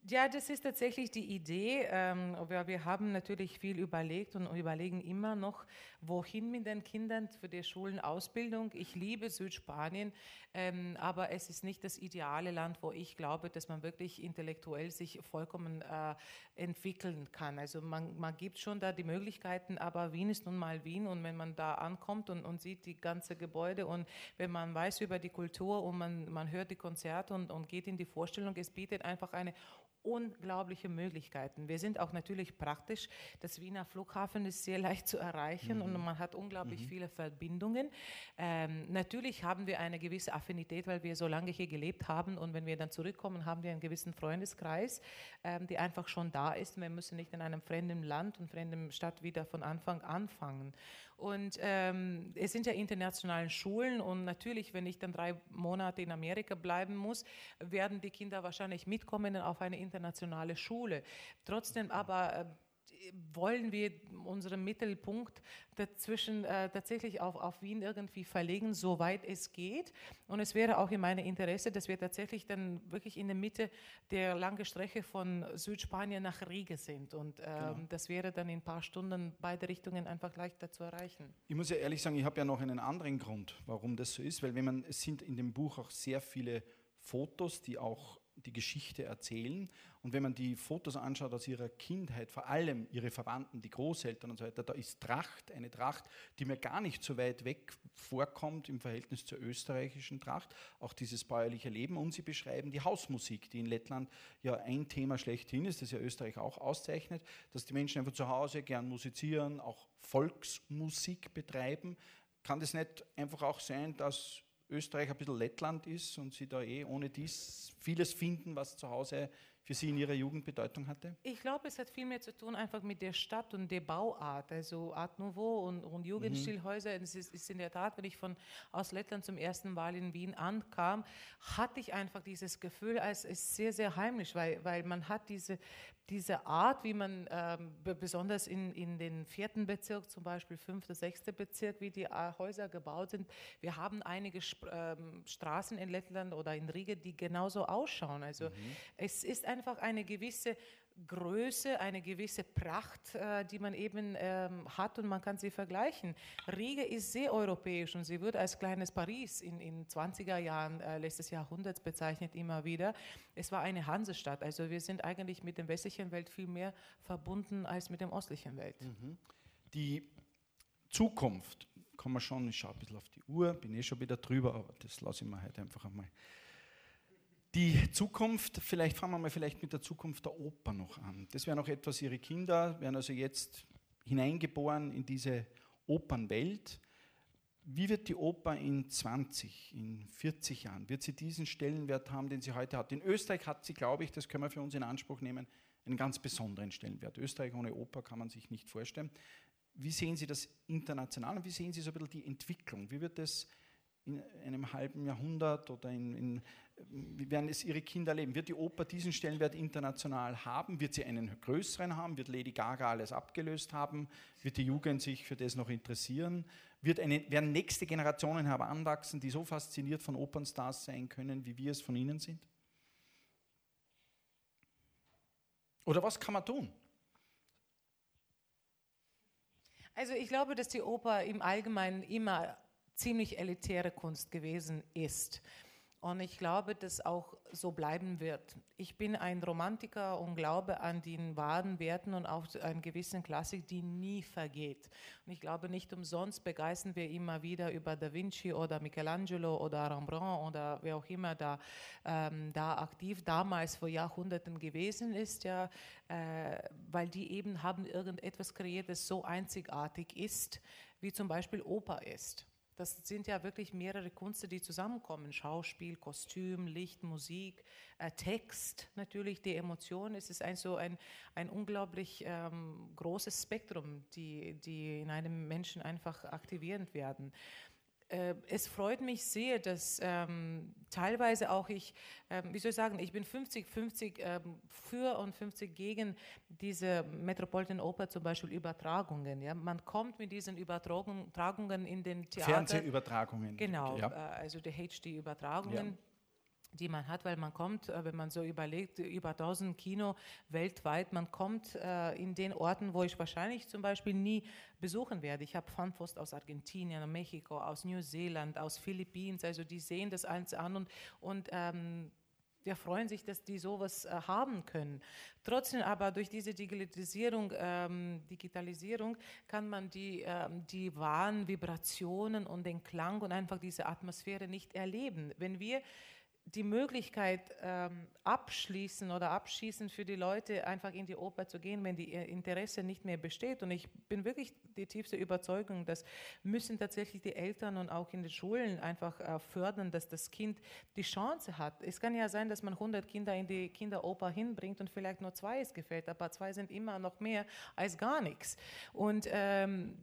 Ja, das ist tatsächlich die Idee. Ähm, wir haben natürlich viel überlegt und überlegen immer noch, wohin mit den Kindern für die Schulenausbildung. Ich liebe Südspanien, ähm, aber es ist nicht das ideale Land, wo ich glaube, dass man wirklich intellektuell sich vollkommen äh, entwickeln kann. Also man, man gibt schon da die Möglichkeiten, aber Wien ist nun mal Wien und wenn man da ankommt und, und sieht die ganze Gebäude und wenn man weiß über die Kultur und man, man hört die Konzerte und, und geht in die Vorstellung, es bietet einfach eine unglaubliche Möglichkeiten. Wir sind auch natürlich praktisch. Das Wiener Flughafen ist sehr leicht zu erreichen mhm. und man hat unglaublich mhm. viele Verbindungen. Ähm, natürlich haben wir eine gewisse Affinität, weil wir so lange hier gelebt haben und wenn wir dann zurückkommen, haben wir einen gewissen Freundeskreis, ähm, die einfach schon da ist. Wir müssen nicht in einem fremden Land und fremden Stadt wieder von Anfang anfangen. Und ähm, es sind ja internationale Schulen und natürlich, wenn ich dann drei Monate in Amerika bleiben muss, werden die Kinder wahrscheinlich mitkommen auf eine internationale Schule. Trotzdem aber äh, wollen wir unseren Mittelpunkt dazwischen äh, tatsächlich auf, auf Wien irgendwie verlegen, soweit es geht. Und es wäre auch in meinem Interesse, dass wir tatsächlich dann wirklich in der Mitte der langen Strecke von Südspanien nach Riga sind. Und ähm, genau. das wäre dann in ein paar Stunden beide Richtungen einfach leichter zu erreichen. Ich muss ja ehrlich sagen, ich habe ja noch einen anderen Grund, warum das so ist, weil wenn man, es sind in dem Buch auch sehr viele Fotos, die auch die Geschichte erzählen. Und wenn man die Fotos anschaut aus ihrer Kindheit, vor allem ihre Verwandten, die Großeltern und so weiter, da ist Tracht, eine Tracht, die mir gar nicht so weit weg vorkommt im Verhältnis zur österreichischen Tracht. Auch dieses bäuerliche Leben. Und sie beschreiben die Hausmusik, die in Lettland ja ein Thema schlechthin ist, das ja Österreich auch auszeichnet, dass die Menschen einfach zu Hause gern musizieren, auch Volksmusik betreiben. Kann das nicht einfach auch sein, dass Österreich ein bisschen Lettland ist und Sie da eh ohne dies vieles finden, was zu Hause für Sie in Ihrer Jugend Bedeutung hatte? Ich glaube, es hat viel mehr zu tun einfach mit der Stadt und der Bauart, also Art Nouveau und, und Jugendstilhäuser. Mhm. Es ist, ist, in der Tat, wenn ich von aus Lettland zum ersten Mal in Wien ankam, hatte ich einfach dieses Gefühl, als ist sehr, sehr heimlich, weil, weil man hat diese diese Art, wie man ähm, besonders in, in den vierten Bezirk, zum Beispiel fünfter, sechster Bezirk, wie die äh, Häuser gebaut sind. Wir haben einige ähm, Straßen in Lettland oder in Riga, die genauso ausschauen. Also mhm. es ist einfach eine gewisse Größe, eine gewisse Pracht, äh, die man eben ähm, hat und man kann sie vergleichen. Riga ist sehr europäisch und sie wird als kleines Paris in, den 20er Jahren äh, letztes Jahrhunderts bezeichnet immer wieder. Es war eine Hansestadt, also wir sind eigentlich mit der westlichen Welt viel mehr verbunden als mit der östlichen Welt. Mhm. Die Zukunft, kommen wir schon, ich schaue ein bisschen auf die Uhr, bin eh schon wieder drüber, aber das lasse ich mir heute einfach einmal die Zukunft, vielleicht fangen wir mal vielleicht mit der Zukunft der Oper noch an. Das wäre noch etwas, Ihre Kinder werden also jetzt hineingeboren in diese Opernwelt. Wie wird die Oper in 20, in 40 Jahren, wird sie diesen Stellenwert haben, den sie heute hat? In Österreich hat sie, glaube ich, das können wir für uns in Anspruch nehmen, einen ganz besonderen Stellenwert. Österreich ohne Oper kann man sich nicht vorstellen. Wie sehen Sie das international und wie sehen Sie so ein bisschen die Entwicklung? Wie wird das in einem halben Jahrhundert oder in, in, wie werden es Ihre Kinder leben? Wird die Oper diesen Stellenwert international haben? Wird sie einen größeren haben? Wird Lady Gaga alles abgelöst haben? Wird die Jugend sich für das noch interessieren? Wird eine, werden nächste Generationen heranwachsen, die so fasziniert von Opernstars sein können, wie wir es von ihnen sind? Oder was kann man tun? Also ich glaube, dass die Oper im Allgemeinen immer ziemlich elitäre Kunst gewesen ist. Und ich glaube, dass auch so bleiben wird. Ich bin ein Romantiker und glaube an den wahren Werten und auch an gewissen Klassik, die nie vergeht. Und ich glaube, nicht umsonst begeistern wir immer wieder über Da Vinci oder Michelangelo oder Rembrandt oder wer auch immer da, ähm, da aktiv damals vor Jahrhunderten gewesen ist, ja, äh, weil die eben haben irgendetwas kreiert, das so einzigartig ist, wie zum Beispiel Oper ist. Das sind ja wirklich mehrere Kunste, die zusammenkommen. Schauspiel, Kostüm, Licht, Musik, äh, Text, natürlich die Emotion. Es ist ein, so ein, ein unglaublich ähm, großes Spektrum, die, die in einem Menschen einfach aktivierend werden. Äh, es freut mich sehr, dass ähm, teilweise auch ich, ähm, wie soll ich sagen, ich bin 50-50 ähm, für und 50 gegen diese Metropolitan Oper zum Beispiel Übertragungen. Ja? Man kommt mit diesen Übertragungen in den Theater. Fernsehübertragungen. Genau, ja. Äh, also die HD-Übertragungen. Ja die man hat, weil man kommt, äh, wenn man so überlegt, über 1000 Kino weltweit, man kommt äh, in den Orten, wo ich wahrscheinlich zum Beispiel nie besuchen werde. Ich habe Fanpost aus Argentinien, Mexiko, aus New Zealand, aus Philippinen, also die sehen das eins an und, und ähm, wir freuen sich, dass die sowas äh, haben können. Trotzdem aber durch diese Digitalisierung, ähm, Digitalisierung kann man die, ähm, die wahren Vibrationen und den Klang und einfach diese Atmosphäre nicht erleben. Wenn wir die Möglichkeit ähm, abschließen oder abschießen für die Leute, einfach in die Oper zu gehen, wenn die Interesse nicht mehr besteht. Und ich bin wirklich die tiefste Überzeugung, dass müssen tatsächlich die Eltern und auch in den Schulen einfach äh, fördern, dass das Kind die Chance hat. Es kann ja sein, dass man 100 Kinder in die Kinderoper hinbringt und vielleicht nur zwei es gefällt, aber zwei sind immer noch mehr als gar nichts. Und ähm,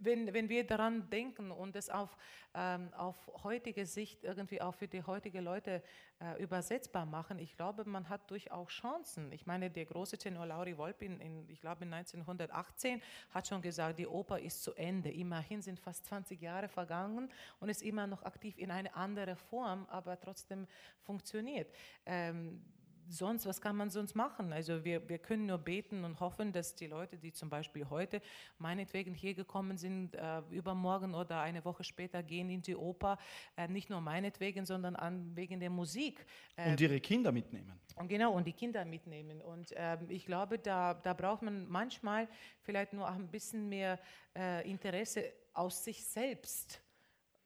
wenn, wenn wir daran denken und es auf, ähm, auf heutige Sicht irgendwie auch für die heutige Leute äh, übersetzbar machen, ich glaube, man hat durchaus Chancen. Ich meine, der große Tenor Lauri Wolpin, in, ich glaube 1918, hat schon gesagt, die Oper ist zu Ende. Immerhin sind fast 20 Jahre vergangen und ist immer noch aktiv in eine andere Form, aber trotzdem funktioniert. Ähm, sonst, was kann man sonst machen? Also wir, wir können nur beten und hoffen, dass die Leute, die zum Beispiel heute meinetwegen hier gekommen sind, äh, übermorgen oder eine Woche später gehen in die Oper, äh, nicht nur meinetwegen, sondern an, wegen der Musik. Äh, und ihre Kinder mitnehmen. Und genau, und die Kinder mitnehmen. Und ähm, ich glaube, da, da braucht man manchmal vielleicht nur ein bisschen mehr äh, Interesse aus sich selbst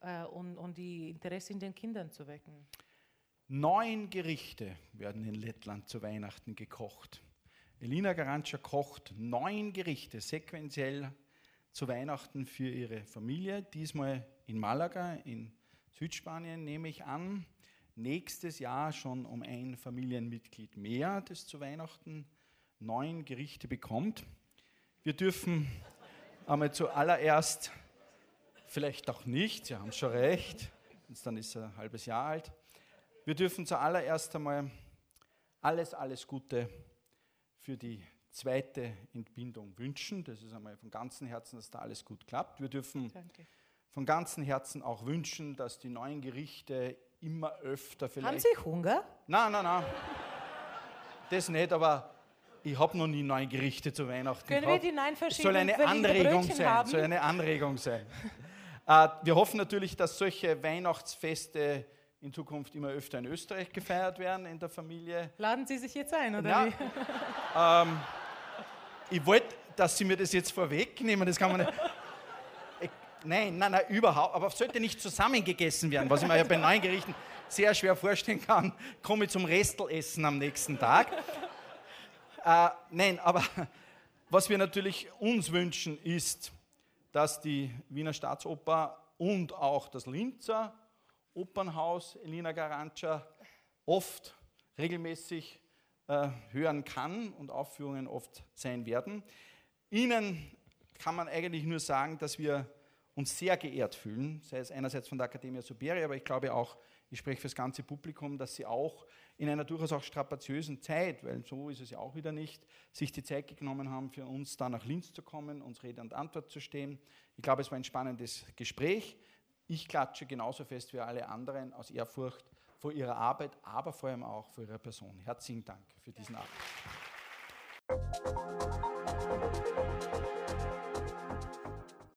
äh, und, und die Interesse in den Kindern zu wecken. Neun Gerichte werden in Lettland zu Weihnachten gekocht. Elina Garantscha kocht neun Gerichte sequenziell zu Weihnachten für ihre Familie. Diesmal in Malaga, in Südspanien, nehme ich an. Nächstes Jahr schon um ein Familienmitglied mehr, das zu Weihnachten neun Gerichte bekommt. Wir dürfen einmal zuallererst, vielleicht auch nicht, Sie haben schon recht, dann ist er ein halbes Jahr alt, wir dürfen zuallererst einmal alles, alles Gute für die zweite Entbindung wünschen. Das ist einmal von ganzem Herzen, dass da alles gut klappt. Wir dürfen Danke. von ganzem Herzen auch wünschen, dass die neuen Gerichte immer öfter vielleicht. Haben Sie Hunger? Nein, nein, nein. Das nicht, aber ich habe noch nie neue Gerichte zu Weihnachten Können gehabt. wir die nein verschieben? Soll eine Anregung sein. Haben? Soll eine Anregung sein. äh, wir hoffen natürlich, dass solche Weihnachtsfeste in Zukunft immer öfter in Österreich gefeiert werden in der Familie. Laden Sie sich jetzt ein, oder ja. wie? Ähm, ich wollte, dass Sie mir das jetzt vorwegnehmen, das kann man nicht. Ich, nein, nein, nein, überhaupt. Aber es sollte nicht zusammengegessen werden, was ich mir ja bei neuen Gerichten sehr schwer vorstellen kann. Komme ich zum Restelessen am nächsten Tag. Äh, nein, aber was wir natürlich uns wünschen, ist, dass die Wiener Staatsoper und auch das Linzer Opernhaus Elina Garantscha oft regelmäßig äh, hören kann und Aufführungen oft sein werden. Ihnen kann man eigentlich nur sagen, dass wir uns sehr geehrt fühlen, sei es einerseits von der Academia Superi, aber ich glaube auch, ich spreche für das ganze Publikum, dass sie auch in einer durchaus auch strapaziösen Zeit, weil so ist es ja auch wieder nicht, sich die Zeit genommen haben, für uns da nach Linz zu kommen, uns Rede und Antwort zu stehen. Ich glaube, es war ein spannendes Gespräch. Ich klatsche genauso fest wie alle anderen aus Ehrfurcht vor ihrer Arbeit, aber vor allem auch vor ihrer Person. Herzlichen Dank für diesen Abend.